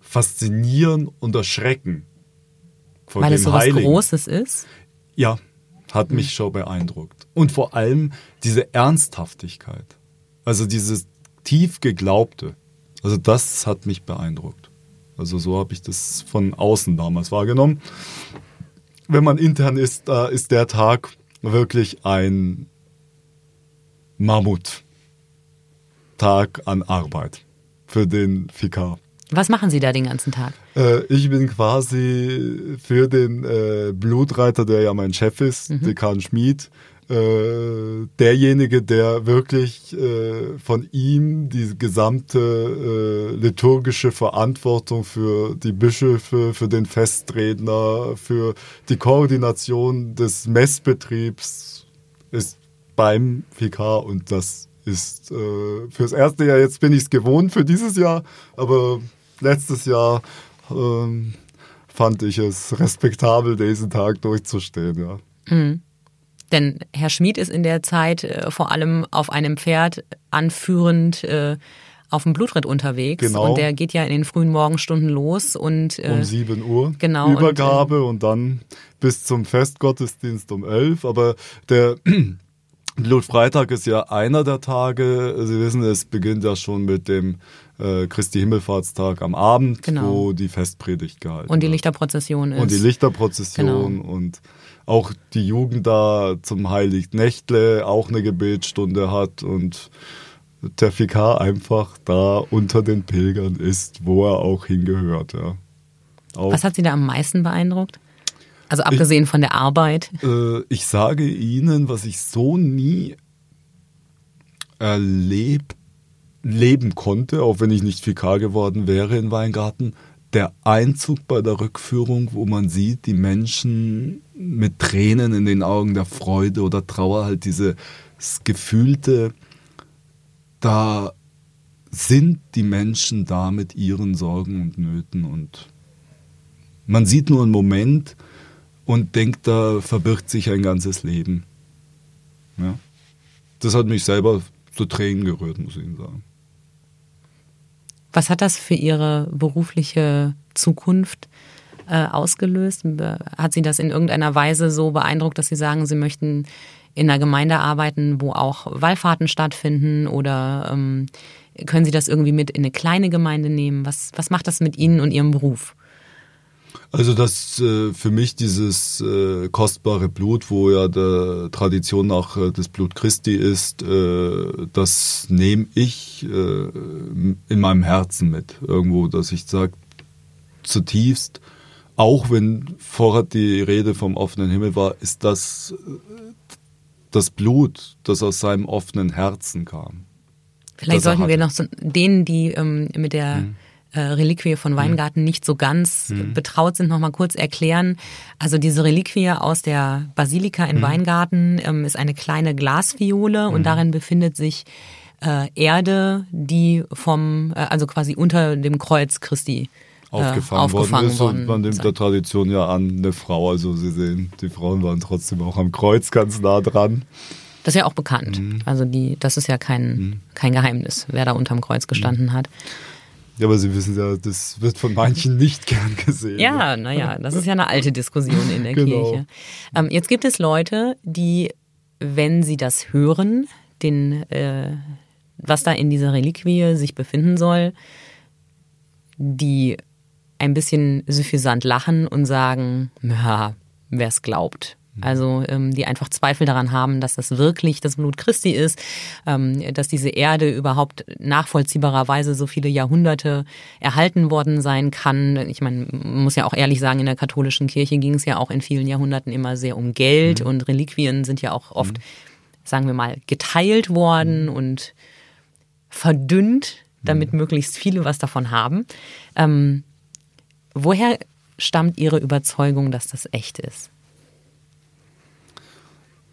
Faszinieren und Erschrecken. Von Weil es so was Großes ist? Ja, hat mich mhm. schon beeindruckt. Und vor allem diese Ernsthaftigkeit, also dieses tief Geglaubte, also das hat mich beeindruckt. Also so habe ich das von außen damals wahrgenommen. Wenn man intern ist, da ist der Tag wirklich ein Mammut. Tag an Arbeit für den Fikar. Was machen Sie da den ganzen Tag? Äh, ich bin quasi für den äh, Blutreiter, der ja mein Chef ist, mhm. Dekan Schmid, äh, derjenige, der wirklich äh, von ihm die gesamte äh, liturgische Verantwortung für die Bischöfe, für den Festredner, für die Koordination des Messbetriebs ist beim Vikar und das ist äh, fürs erste Jahr, jetzt bin ich es gewohnt für dieses Jahr, aber letztes Jahr ähm, fand ich es respektabel, diesen Tag durchzustehen, ja. Mhm. Denn Herr Schmid ist in der Zeit äh, vor allem auf einem Pferd anführend äh, auf dem Blutritt unterwegs. Genau. Und der geht ja in den frühen Morgenstunden los und äh, um 7 Uhr genau, Übergabe und, äh, und dann bis zum Festgottesdienst um 11. Aber der Blutfreitag ist ja einer der Tage. Sie wissen, es beginnt ja schon mit dem äh, Christi Himmelfahrtstag am Abend, genau. wo die Festpredigt gehalten Und die Lichterprozession ist. Und die Lichterprozession genau. und auch die Jugend da zum Heiligtnächtle auch eine Gebetsstunde hat und der Vikar einfach da unter den Pilgern ist, wo er auch hingehört. Ja. Auch Was hat Sie da am meisten beeindruckt? Also abgesehen ich, von der Arbeit. Äh, ich sage Ihnen, was ich so nie erlebt leben konnte, auch wenn ich nicht Vikar geworden wäre in Weingarten, der Einzug bei der Rückführung, wo man sieht, die Menschen mit Tränen in den Augen der Freude oder Trauer, halt dieses gefühlte, da sind die Menschen da mit ihren Sorgen und Nöten und man sieht nur einen Moment und denkt, da verbirgt sich ein ganzes Leben. Ja. Das hat mich selber zu Tränen gerührt, muss ich Ihnen sagen. Was hat das für Ihre berufliche Zukunft äh, ausgelöst? Hat Sie das in irgendeiner Weise so beeindruckt, dass Sie sagen, Sie möchten in einer Gemeinde arbeiten, wo auch Wallfahrten stattfinden? Oder ähm, können Sie das irgendwie mit in eine kleine Gemeinde nehmen? Was, was macht das mit Ihnen und Ihrem Beruf? Also das äh, für mich dieses äh, kostbare Blut, wo ja der Tradition nach äh, das Blut Christi ist, äh, das nehme ich äh, in meinem Herzen mit irgendwo, dass ich sage zutiefst, auch wenn vorher die Rede vom offenen Himmel war, ist das äh, das Blut, das aus seinem offenen Herzen kam. Vielleicht sollten wir noch so denen, die ähm, mit der hm äh, Reliquie von Weingarten mhm. nicht so ganz mhm. betraut sind, noch mal kurz erklären. Also diese Reliquie aus der Basilika in mhm. Weingarten ähm, ist eine kleine Glasfiole und mhm. darin befindet sich äh, Erde, die vom, äh, also quasi unter dem Kreuz Christi äh, aufgefangen, aufgefangen worden ist. Und man nimmt der Tradition ja an, eine Frau. Also Sie sehen, die Frauen waren trotzdem auch am Kreuz ganz nah dran. Das ist ja auch bekannt. Mhm. Also die, das ist ja kein, mhm. kein Geheimnis, wer da unterm Kreuz gestanden mhm. hat. Ja, aber Sie wissen ja, das wird von manchen nicht gern gesehen. Ja, naja, das ist ja eine alte Diskussion in der genau. Kirche. Ähm, jetzt gibt es Leute, die, wenn sie das hören, den, äh, was da in dieser Reliquie sich befinden soll, die ein bisschen suffisant lachen und sagen, ja, wer es glaubt. Mhm. Also ähm, die einfach Zweifel daran haben, dass das wirklich das Blut Christi ist, ähm, dass diese Erde überhaupt nachvollziehbarerweise so viele Jahrhunderte erhalten worden sein kann. Ich meine, man muss ja auch ehrlich sagen, in der katholischen Kirche ging es ja auch in vielen Jahrhunderten immer sehr um Geld mhm. und Reliquien sind ja auch oft, mhm. sagen wir mal, geteilt worden mhm. und verdünnt, damit mhm. möglichst viele was davon haben. Ähm, woher stammt Ihre Überzeugung, dass das echt ist?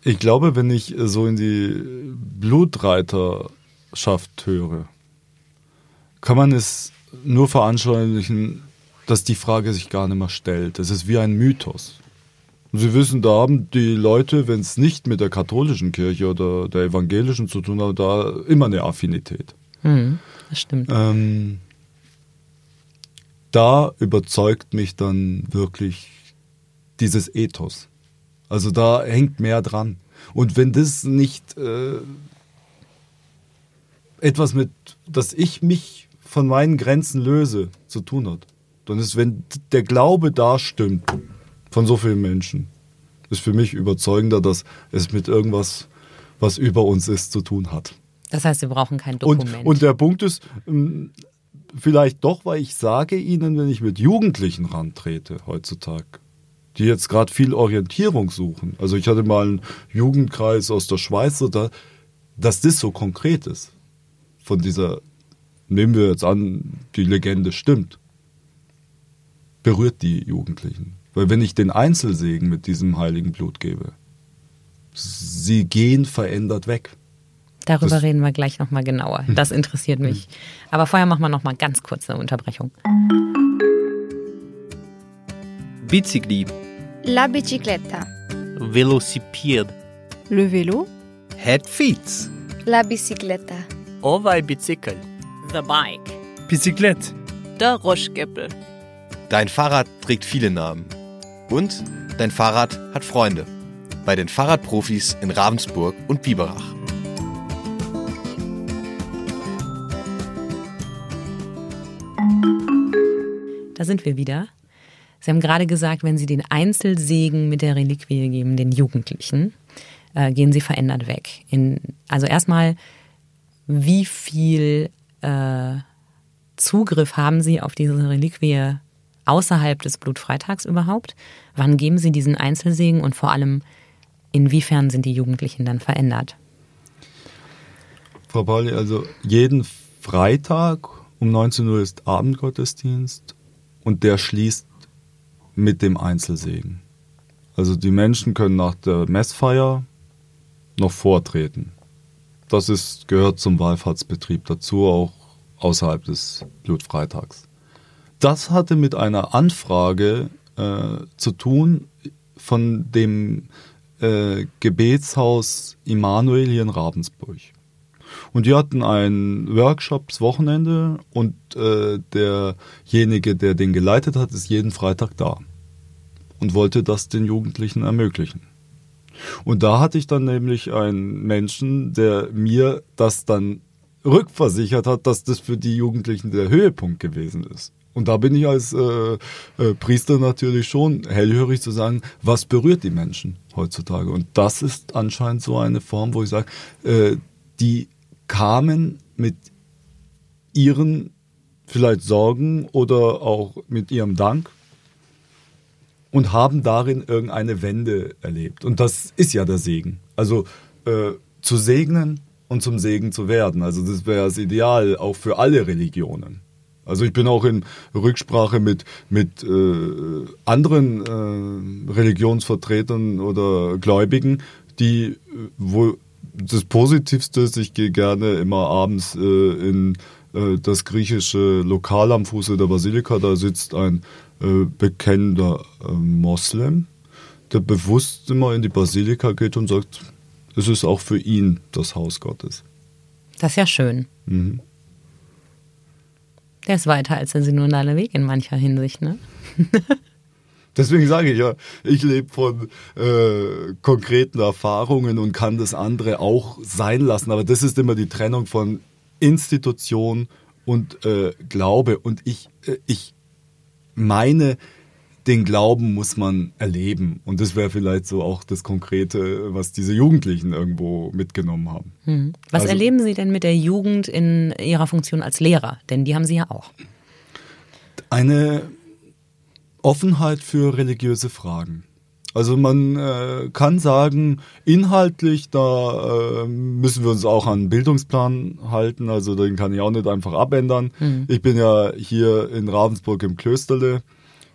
Ich glaube, wenn ich so in die Blutreiterschaft höre, kann man es nur veranschaulichen, dass die Frage sich gar nicht mehr stellt. Es ist wie ein Mythos. Sie wissen, da haben die Leute, wenn es nicht mit der katholischen Kirche oder der evangelischen zu tun hat, da immer eine Affinität. Mhm, das stimmt. Ähm, da überzeugt mich dann wirklich dieses Ethos. Also da hängt mehr dran. Und wenn das nicht äh, etwas mit, dass ich mich von meinen Grenzen löse, zu tun hat, dann ist, wenn der Glaube da stimmt von so vielen Menschen, ist für mich überzeugender, dass es mit irgendwas, was über uns ist, zu tun hat. Das heißt, Sie brauchen kein Und, Dokument. und der Punkt ist, vielleicht doch, weil ich sage Ihnen, wenn ich mit Jugendlichen rantrete heutzutage, die jetzt gerade viel Orientierung suchen. Also ich hatte mal einen Jugendkreis aus der Schweiz, da, dass das so konkret ist. Von dieser, nehmen wir jetzt an, die Legende stimmt, berührt die Jugendlichen. Weil wenn ich den Einzelsegen mit diesem heiligen Blut gebe, sie gehen verändert weg. Darüber das- reden wir gleich nochmal genauer. Das interessiert mich. Aber vorher machen wir nochmal ganz kurz eine Unterbrechung. Bicicli, La bicicletta. Velocipede. Le vélo. het fiets. La bicicletta. Ovaj bicicl. The Bike. Bicyclette. Der Roschgeppel. Dein Fahrrad trägt viele Namen. Und dein Fahrrad hat Freunde. Bei den Fahrradprofis in Ravensburg und Biberach. Sind wir wieder. Sie haben gerade gesagt, wenn Sie den Einzelsegen mit der Reliquie geben, den Jugendlichen, äh, gehen sie verändert weg. In, also erstmal, wie viel äh, Zugriff haben Sie auf diese Reliquie außerhalb des Blutfreitags überhaupt? Wann geben Sie diesen Einzelsegen und vor allem, inwiefern sind die Jugendlichen dann verändert? Frau Pauli, also jeden Freitag um 19 Uhr ist Abendgottesdienst und der schließt mit dem Einzelsegen. Also die Menschen können nach der Messfeier noch vortreten. Das ist, gehört zum Wallfahrtsbetrieb dazu, auch außerhalb des Blutfreitags. Das hatte mit einer Anfrage äh, zu tun von dem äh, Gebetshaus Immanuel hier in Ravensburg. Und die hatten ein Workshops-Wochenende und äh, derjenige, der den geleitet hat, ist jeden Freitag da und wollte das den Jugendlichen ermöglichen. Und da hatte ich dann nämlich einen Menschen, der mir das dann rückversichert hat, dass das für die Jugendlichen der Höhepunkt gewesen ist. Und da bin ich als äh, äh, Priester natürlich schon hellhörig zu sagen, was berührt die Menschen heutzutage. Und das ist anscheinend so eine Form, wo ich sage, äh, die kamen mit ihren vielleicht Sorgen oder auch mit ihrem Dank und haben darin irgendeine Wende erlebt. Und das ist ja der Segen. Also äh, zu segnen und zum Segen zu werden. Also das wäre das Ideal auch für alle Religionen. Also ich bin auch in Rücksprache mit, mit äh, anderen äh, Religionsvertretern oder Gläubigen, die äh, wo das Positivste ist, ich gehe gerne immer abends äh, in äh, das griechische Lokal am Fuße der Basilika, da sitzt ein äh, bekennender äh, Moslem, der bewusst immer in die Basilika geht und sagt, es ist auch für ihn das Haus Gottes. Das ist ja schön. Mhm. Der ist weiter als der synodale Weg in mancher Hinsicht, ne? Deswegen sage ich ja, ich lebe von äh, konkreten Erfahrungen und kann das andere auch sein lassen. Aber das ist immer die Trennung von Institution und äh, Glaube. Und ich, äh, ich meine, den Glauben muss man erleben. Und das wäre vielleicht so auch das Konkrete, was diese Jugendlichen irgendwo mitgenommen haben. Hm. Was Also- erleben Sie denn mit der Jugend in Ihrer Funktion als Lehrer? Denn die haben Sie ja auch. eine Offenheit für religiöse Fragen. Also man äh, kann sagen, inhaltlich, da äh, müssen wir uns auch an den Bildungsplan halten, also den kann ich auch nicht einfach abändern. Ich bin ja hier in Ravensburg im Klösterle.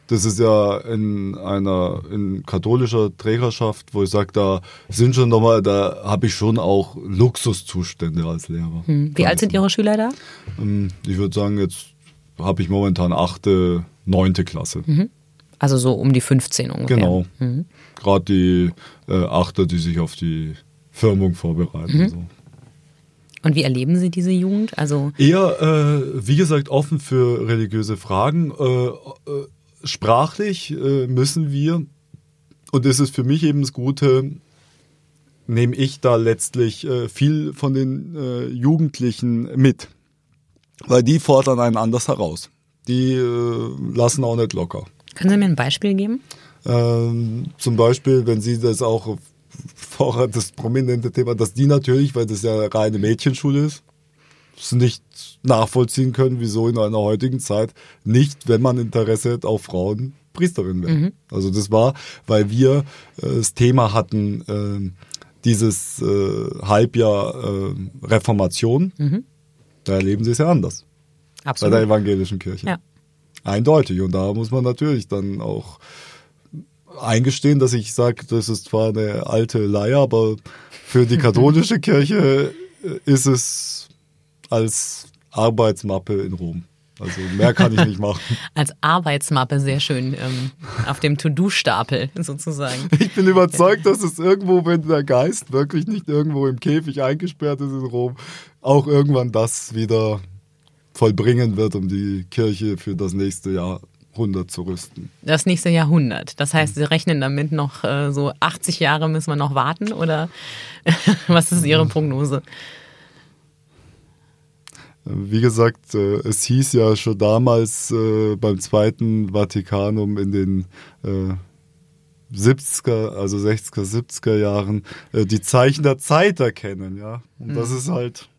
Das ist ja in einer in katholischer Trägerschaft, wo ich sage, da sind schon nochmal, da habe ich schon auch Luxuszustände als Lehrer. Hm. Wie alt sind Ihre Schüler da? Ähm, Ich würde sagen, jetzt habe ich momentan achte, neunte Klasse. Also so um die 15 ungefähr. Genau. Mhm. Gerade die äh, Achter, die sich auf die Firmung vorbereiten. So. Und wie erleben Sie diese Jugend? Also Eher, äh, wie gesagt, offen für religiöse Fragen. Äh, äh, sprachlich äh, müssen wir, und das ist für mich eben das Gute, nehme ich da letztlich äh, viel von den Jugendlichen mit. Weil die fordern einen anders heraus. Die lassen auch nicht locker. Können Sie mir ein Beispiel geben? Ähm, zum Beispiel, wenn Sie das auch vorher das prominente Thema, dass die natürlich, weil das ja reine Mädchenschule ist, es nicht nachvollziehen können, wieso in einer heutigen Zeit nicht, wenn man Interesse hat, auch Frauen Priesterin werden. Mhm. Also das war, weil wir äh, das Thema hatten, äh, dieses äh, Halbjahr äh, Reformation. Mhm. Da erleben sie es ja anders. Absolut. Bei der evangelischen Kirche. Ja. Eindeutig. Und da muss man natürlich dann auch eingestehen, dass ich sage, das ist zwar eine alte Leier, aber für die katholische Kirche äh, ist es als Arbeitsmappe in Rom. Also mehr kann ich nicht machen. Als Arbeitsmappe sehr schön ähm, auf dem To-Do-Stapel sozusagen. Ich bin überzeugt, dass es irgendwo, wenn der Geist wirklich nicht irgendwo im Käfig eingesperrt ist in Rom, auch irgendwann das wieder vollbringen wird, um die Kirche für das nächste Jahrhundert zu rüsten. Das nächste Jahrhundert. Das heißt, Sie rechnen damit noch äh, so 80 Jahre müssen wir noch warten oder was ist Ihre Prognose? Wie gesagt, äh, es hieß ja schon damals äh, beim Zweiten Vatikanum in den 70er, äh, also 60er, 70er Jahren die Zeichen der Zeit erkennen, ja. Und mhm. das ist halt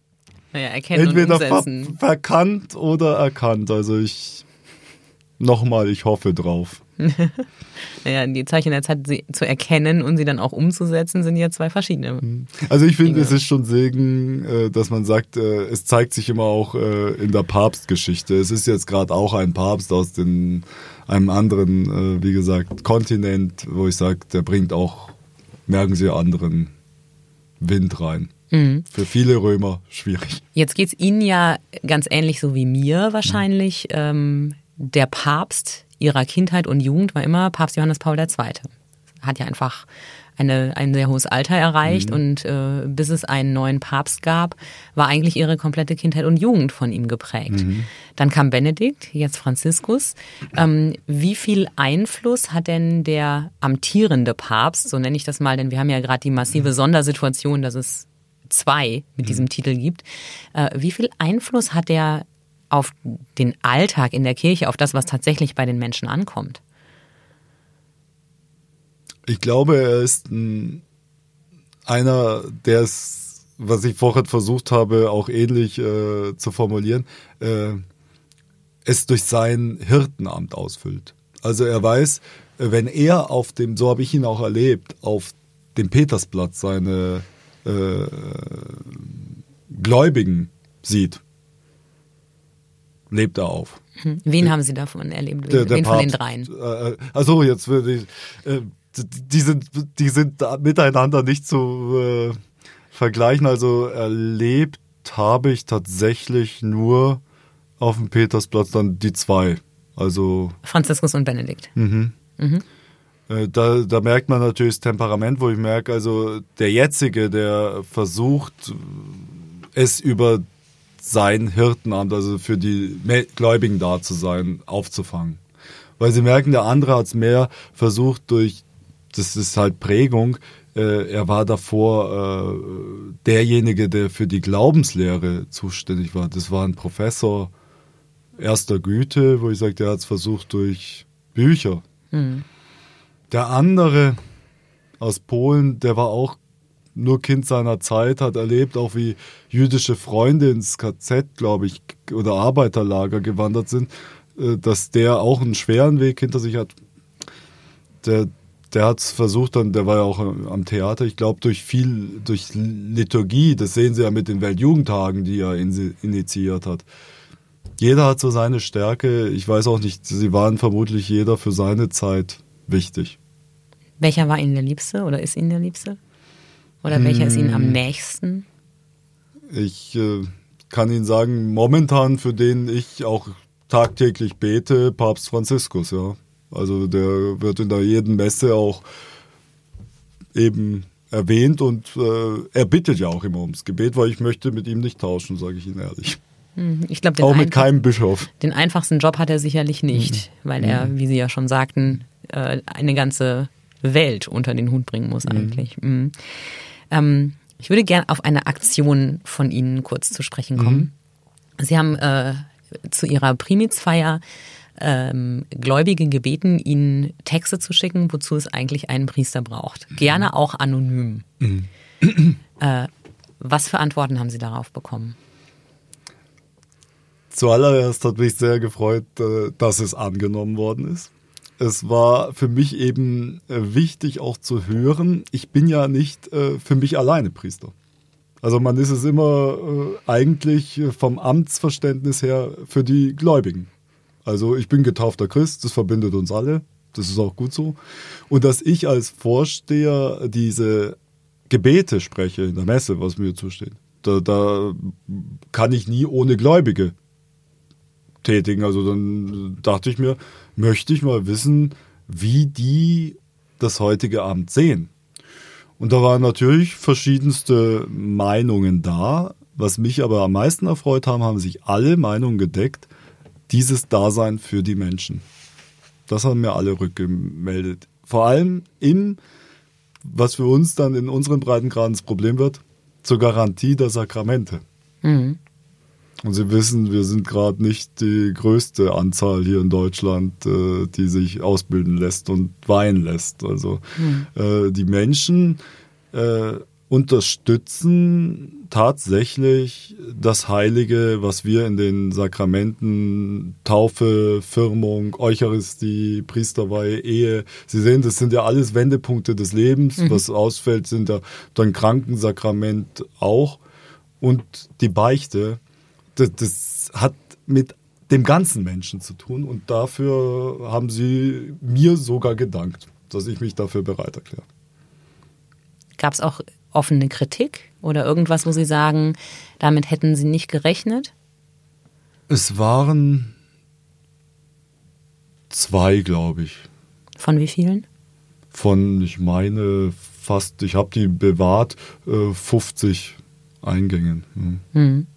naja, entweder ver verkannt oder erkannt. Also ich nochmal, ich hoffe drauf. naja, die Zeichen der Zeit zu erkennen und sie dann auch umzusetzen, sind ja zwei verschiedene. Hm. Also ich finde, es ist schon Segen, äh, dass man sagt, äh, es zeigt sich immer auch äh, in der Papstgeschichte. Es ist jetzt gerade auch ein Papst aus den, einem anderen, wie gesagt, Kontinent, wo ich sage, der bringt auch, merken Sie, anderen Wind rein. Mhm. Für viele Römer schwierig. Jetzt geht es Ihnen ja ganz ähnlich so wie mir wahrscheinlich. Mhm. Ähm, der Papst ihrer Kindheit und Jugend war immer Papst Johannes Paul II. Hat ja einfach eine, ein sehr hohes Alter erreicht mhm. und äh, bis es einen neuen Papst gab, war eigentlich ihre komplette Kindheit und Jugend von ihm geprägt. Mhm. Dann kam Benedikt, jetzt Franziskus. Ähm, wie viel Einfluss hat denn der amtierende Papst, so nenne ich das mal, denn wir haben ja gerade die massive Sondersituation, dass es zwei mit mhm. diesem Titel gibt. Äh, wie viel Einfluss hat der auf den Alltag in der Kirche, auf das, was tatsächlich bei den Menschen ankommt? Ich glaube, er ist ein, einer, der es, was ich vorhin versucht habe, auch ähnlich äh, zu formulieren, äh, es durch sein Hirtenamt ausfüllt. Also er weiß, wenn er auf dem, so habe ich ihn auch erlebt, auf dem Petersplatz seine äh, Gläubigen sieht, lebt er auf. Hm. Wen haben Sie davon erlebt? Wen, der, der wen von den dreien? Äh, also jetzt würde ich, äh, die sind, die sind miteinander nicht zu äh, vergleichen. Also erlebt habe ich tatsächlich nur auf dem Petersplatz dann die zwei. Also Franziskus und Benedikt. Mhm. Mhm. Äh, da, da merkt man natürlich das Temperament, wo ich merke, also der jetzige, der versucht, es über sein Hirtenamt, also für die Gläubigen da zu sein, aufzufangen. Weil sie merken, der andere hat es mehr versucht durch, das ist halt Prägung, äh, er war davor äh, derjenige, der für die Glaubenslehre zuständig war. Das war ein Professor erster Güte, wo ich sage, der hat es versucht durch Bücher. Mhm. Der andere aus Polen, der war auch nur Kind seiner Zeit, hat erlebt, auch wie jüdische Freunde ins KZ, glaube ich, oder Arbeiterlager gewandert sind, äh, dass der auch einen schweren Weg hinter sich hat. Der, der hat es versucht, dann, der war ja auch am Theater, ich glaube, durch viel, durch Liturgie, das sehen Sie ja mit den Weltjugendtagen, die er initiiert hat. Jeder hat so seine Stärke. Ich weiß auch nicht, sie waren vermutlich jeder für seine Zeit wichtig. Welcher war Ihnen der Liebste oder ist Ihnen der Liebste? Oder welcher ist Ihnen am hm. nächsten? Ich äh, kann Ihnen sagen, momentan für den ich auch tagtäglich bete, Papst Franziskus, ja. Also der wird in der jeden Messe auch eben erwähnt und äh, er bittet ja auch immer ums Gebet, weil ich möchte mit ihm nicht tauschen, sage ich Ihnen ehrlich. Hm, ich glaube, auch mit keinem Bischof. Den einfachsten Job hat er sicherlich nicht, mhm. weil er, hm. wie Sie ja schon sagten, äh, eine ganze Welt unter den Hut bringen muss eigentlich. Mhm. Mhm. Ähm, ich würde gerne auf eine Aktion von Ihnen kurz zu sprechen kommen. Mhm. Sie haben äh, zu Ihrer Primizfeier ähm, Gläubige gebeten, ihnen Texte zu schicken, wozu es eigentlich einen Priester braucht. Gerne auch anonym. äh, was für Antworten haben Sie darauf bekommen? Zuallererst hat mich sehr gefreut, äh, dass es angenommen worden ist. Es war für mich eben äh, wichtig auch zu hören, ich bin ja nicht äh, für mich alleine Priester. Also man ist es immer eigentlich vom Amtsverständnis her für die Gläubigen. Also ich bin getaufter Christ, das verbindet uns alle, das ist auch gut so. Und dass ich als Vorsteher diese Gebete spreche in der Messe, was mir zusteht, da, da kann ich nie ohne Gläubige tätigen. Also dann dachte ich mir, möchte ich mal wissen, wie die das heutige Abend sehen. Und da waren natürlich verschiedenste Meinungen da. Was mich aber am meisten erfreut haben, haben sich alle Meinungen gedeckt, dieses Dasein für die Menschen. Das haben mir alle rückgemeldet. Vor allem im, was für uns dann in unseren Breitengraden das Problem wird, zur Garantie der Sakramente. Mhm. Und Sie wissen, wir sind gerade nicht die größte Anzahl hier in Deutschland, äh, die sich ausbilden lässt und weihen lässt. Also mhm. die Menschen äh, unterstützen tatsächlich das Heilige, was wir in den Sakramenten, Taufe, Firmung, Eucharistie, Priesterweihe, Ehe, Sie sehen, das sind ja alles Wendepunkte des Lebens. Mhm. Was ausfällt, sind ja dann Krankensakrament auch. Und die Beichte, das, das hat mit dem ganzen Menschen zu tun und dafür haben sie mir sogar gedankt, dass ich mich dafür bereit erkläre. Gab es auch offene Kritik oder irgendwas, wo Sie sagen, damit hätten Sie nicht gerechnet? Es waren zwei, glaube ich. Von wie vielen? Von, ich meine, fast, ich habe die bewahrt, 50 äh, Eingängen. Mhm. Mhm.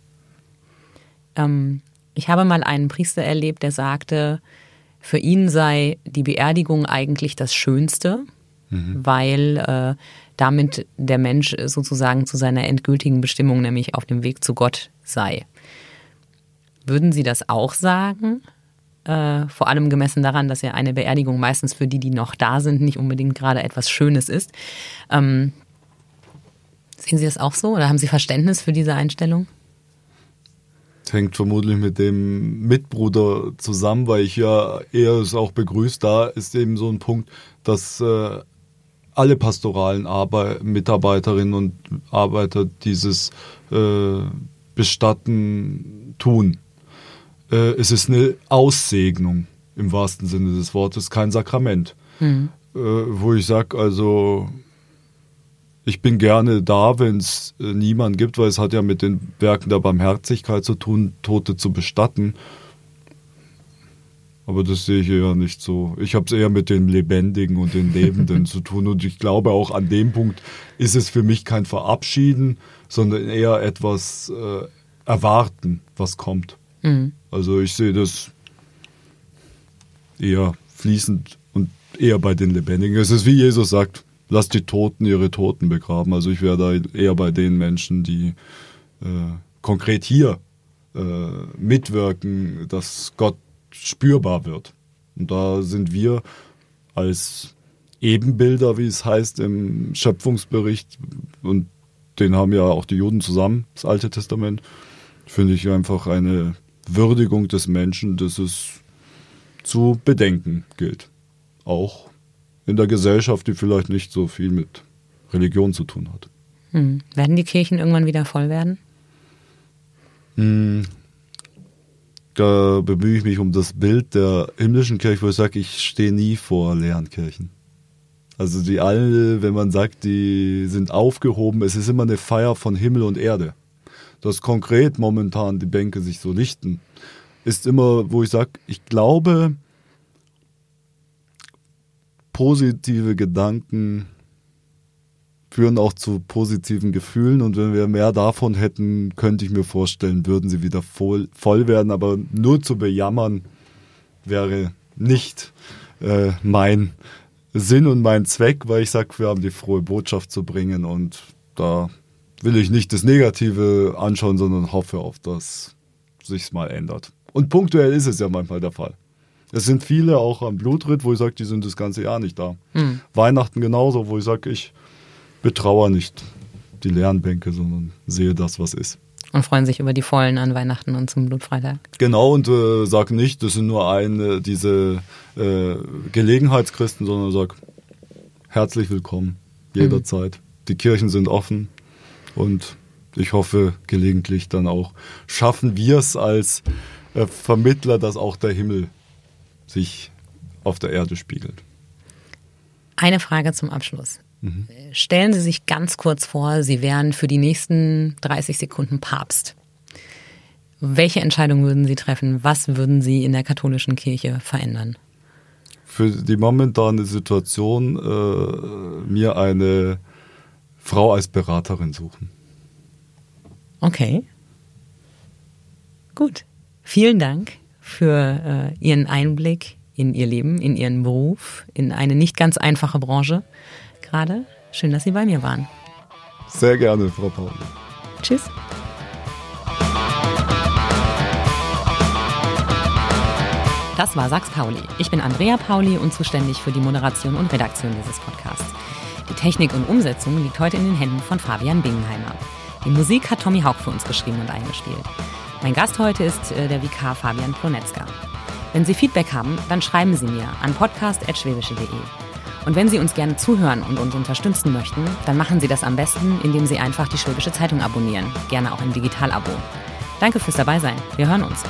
Ähm, ich habe mal einen Priester erlebt, der sagte, für ihn sei die Beerdigung eigentlich das Schönste, mhm. weil äh, damit der Mensch sozusagen zu seiner endgültigen Bestimmung, nämlich auf dem Weg zu Gott sei. Würden Sie das auch sagen? Äh, vor allem gemessen daran, dass ja eine Beerdigung meistens für die, die noch da sind, nicht unbedingt gerade etwas Schönes ist. Ähm, sehen Sie das auch so oder haben Sie Verständnis für diese Einstellung? Hängt vermutlich mit dem Mitbruder zusammen, weil ich ja eher es auch begrüßt. Da ist eben so ein Punkt, dass äh, alle pastoralen Arbeit Mitarbeiterinnen und Arbeiter dieses äh, Bestatten tun. Äh, es ist eine Aussegnung im wahrsten Sinne des Wortes, kein Sakrament. Mhm. wo ich sage, also ich bin gerne da, wenn es äh, niemand gibt, weil es hat ja mit den Werken der Barmherzigkeit zu tun, Tote zu bestatten. Aber das sehe ich eher nicht so. Ich habe es eher mit den Lebendigen und den Lebenden zu tun. Und ich glaube auch an dem Punkt ist es für mich kein Verabschieden, sondern eher etwas äh, erwarten, was kommt. Mhm. Also ich sehe das eher fließend und eher bei den Lebendigen. Es ist wie Jesus sagt, lasst die Toten ihre Toten begraben. Also ich wäre da eher bei den Menschen, die äh, konkret hier äh, mitwirken, dass Gott spürbar wird. Und da sind wir als Ebenbilder, wie es heißt im Schöpfungsbericht, und den haben ja auch die Juden zusammen, das Alte Testament, finde ich einfach eine Würdigung des Menschen, das es zu bedenken gilt. Auch in der Gesellschaft, die vielleicht nicht so viel mit Religion zu tun hat. Hm. Werden die Kirchen irgendwann wieder voll werden? Hm. Da bemühe ich mich um das Bild der himmlischen Kirche, wo ich sage, ich stehe nie vor leeren Kirchen. Also die alle, wenn man sagt, die sind aufgehoben, es ist immer eine Feier von Himmel und Erde. Dass konkret momentan die Bänke sich so lichten, ist immer, wo ich sage, ich glaube, positive Gedanken führen auch zu positiven Gefühlen und wenn wir mehr davon hätten, könnte ich mir vorstellen, würden sie wieder voll, voll werden, aber nur zu bejammern wäre nicht äh, mein Sinn und mein Zweck, weil ich sage, wir haben die frohe Botschaft zu bringen und da will ich nicht das Negative anschauen, sondern hoffe auf, dass sich's mal ändert. Und punktuell ist es ja manchmal der Fall. Es sind viele auch am Blutritt, wo ich sage, die sind das ganze Jahr nicht da. Mhm. Weihnachten genauso, wo ich sage, ich betrauere nicht die leeren Bänke, sondern sehe das, was ist. Und freuen sich über die Vollen an Weihnachten und zum Blutfreitag. Genau, und äh, sag nicht, das sind nur eine, diese äh, Gelegenheitschristen, sondern sag herzlich willkommen, jederzeit. Die Kirchen sind offen und ich hoffe gelegentlich dann auch schaffen wir es als äh, Vermittler, dass auch der Himmel sich auf der Erde spiegelt. Eine Frage zum Abschluss. Stellen Sie sich ganz kurz vor, Sie wären für die nächsten 30 Sekunden Papst. Welche Entscheidung würden Sie treffen? Was würden Sie in der katholischen Kirche verändern? Für die momentane Situation äh, mir eine Frau als Beraterin suchen. Okay. Gut. Vielen Dank für äh, Ihren Einblick in Ihr Leben, in Ihren Beruf, in eine nicht ganz einfache Branche gerade. Schön, dass Sie bei mir waren. Sehr gerne, Frau Pauli. Tschüss. Das war Sachs Pauli. Ich bin Andrea Pauli und zuständig für die Moderation und Redaktion dieses Podcasts. Die Technik und Umsetzung liegt heute in den Händen von Fabian Bingenheimer. Die Musik hat Tommy Hauch für uns geschrieben und eingespielt. Mein Gast heute ist äh, der Vikar Fabian Plonetzka. Wenn Sie Feedback haben, dann schreiben Sie mir an podcast.schwäbische.de. Und wenn Sie uns gerne zuhören und uns unterstützen möchten, dann machen Sie das am besten, indem Sie einfach die Schwäbische Zeitung abonnieren, gerne auch im Digitalabo. Danke fürs Dabeisein. Wir hören uns.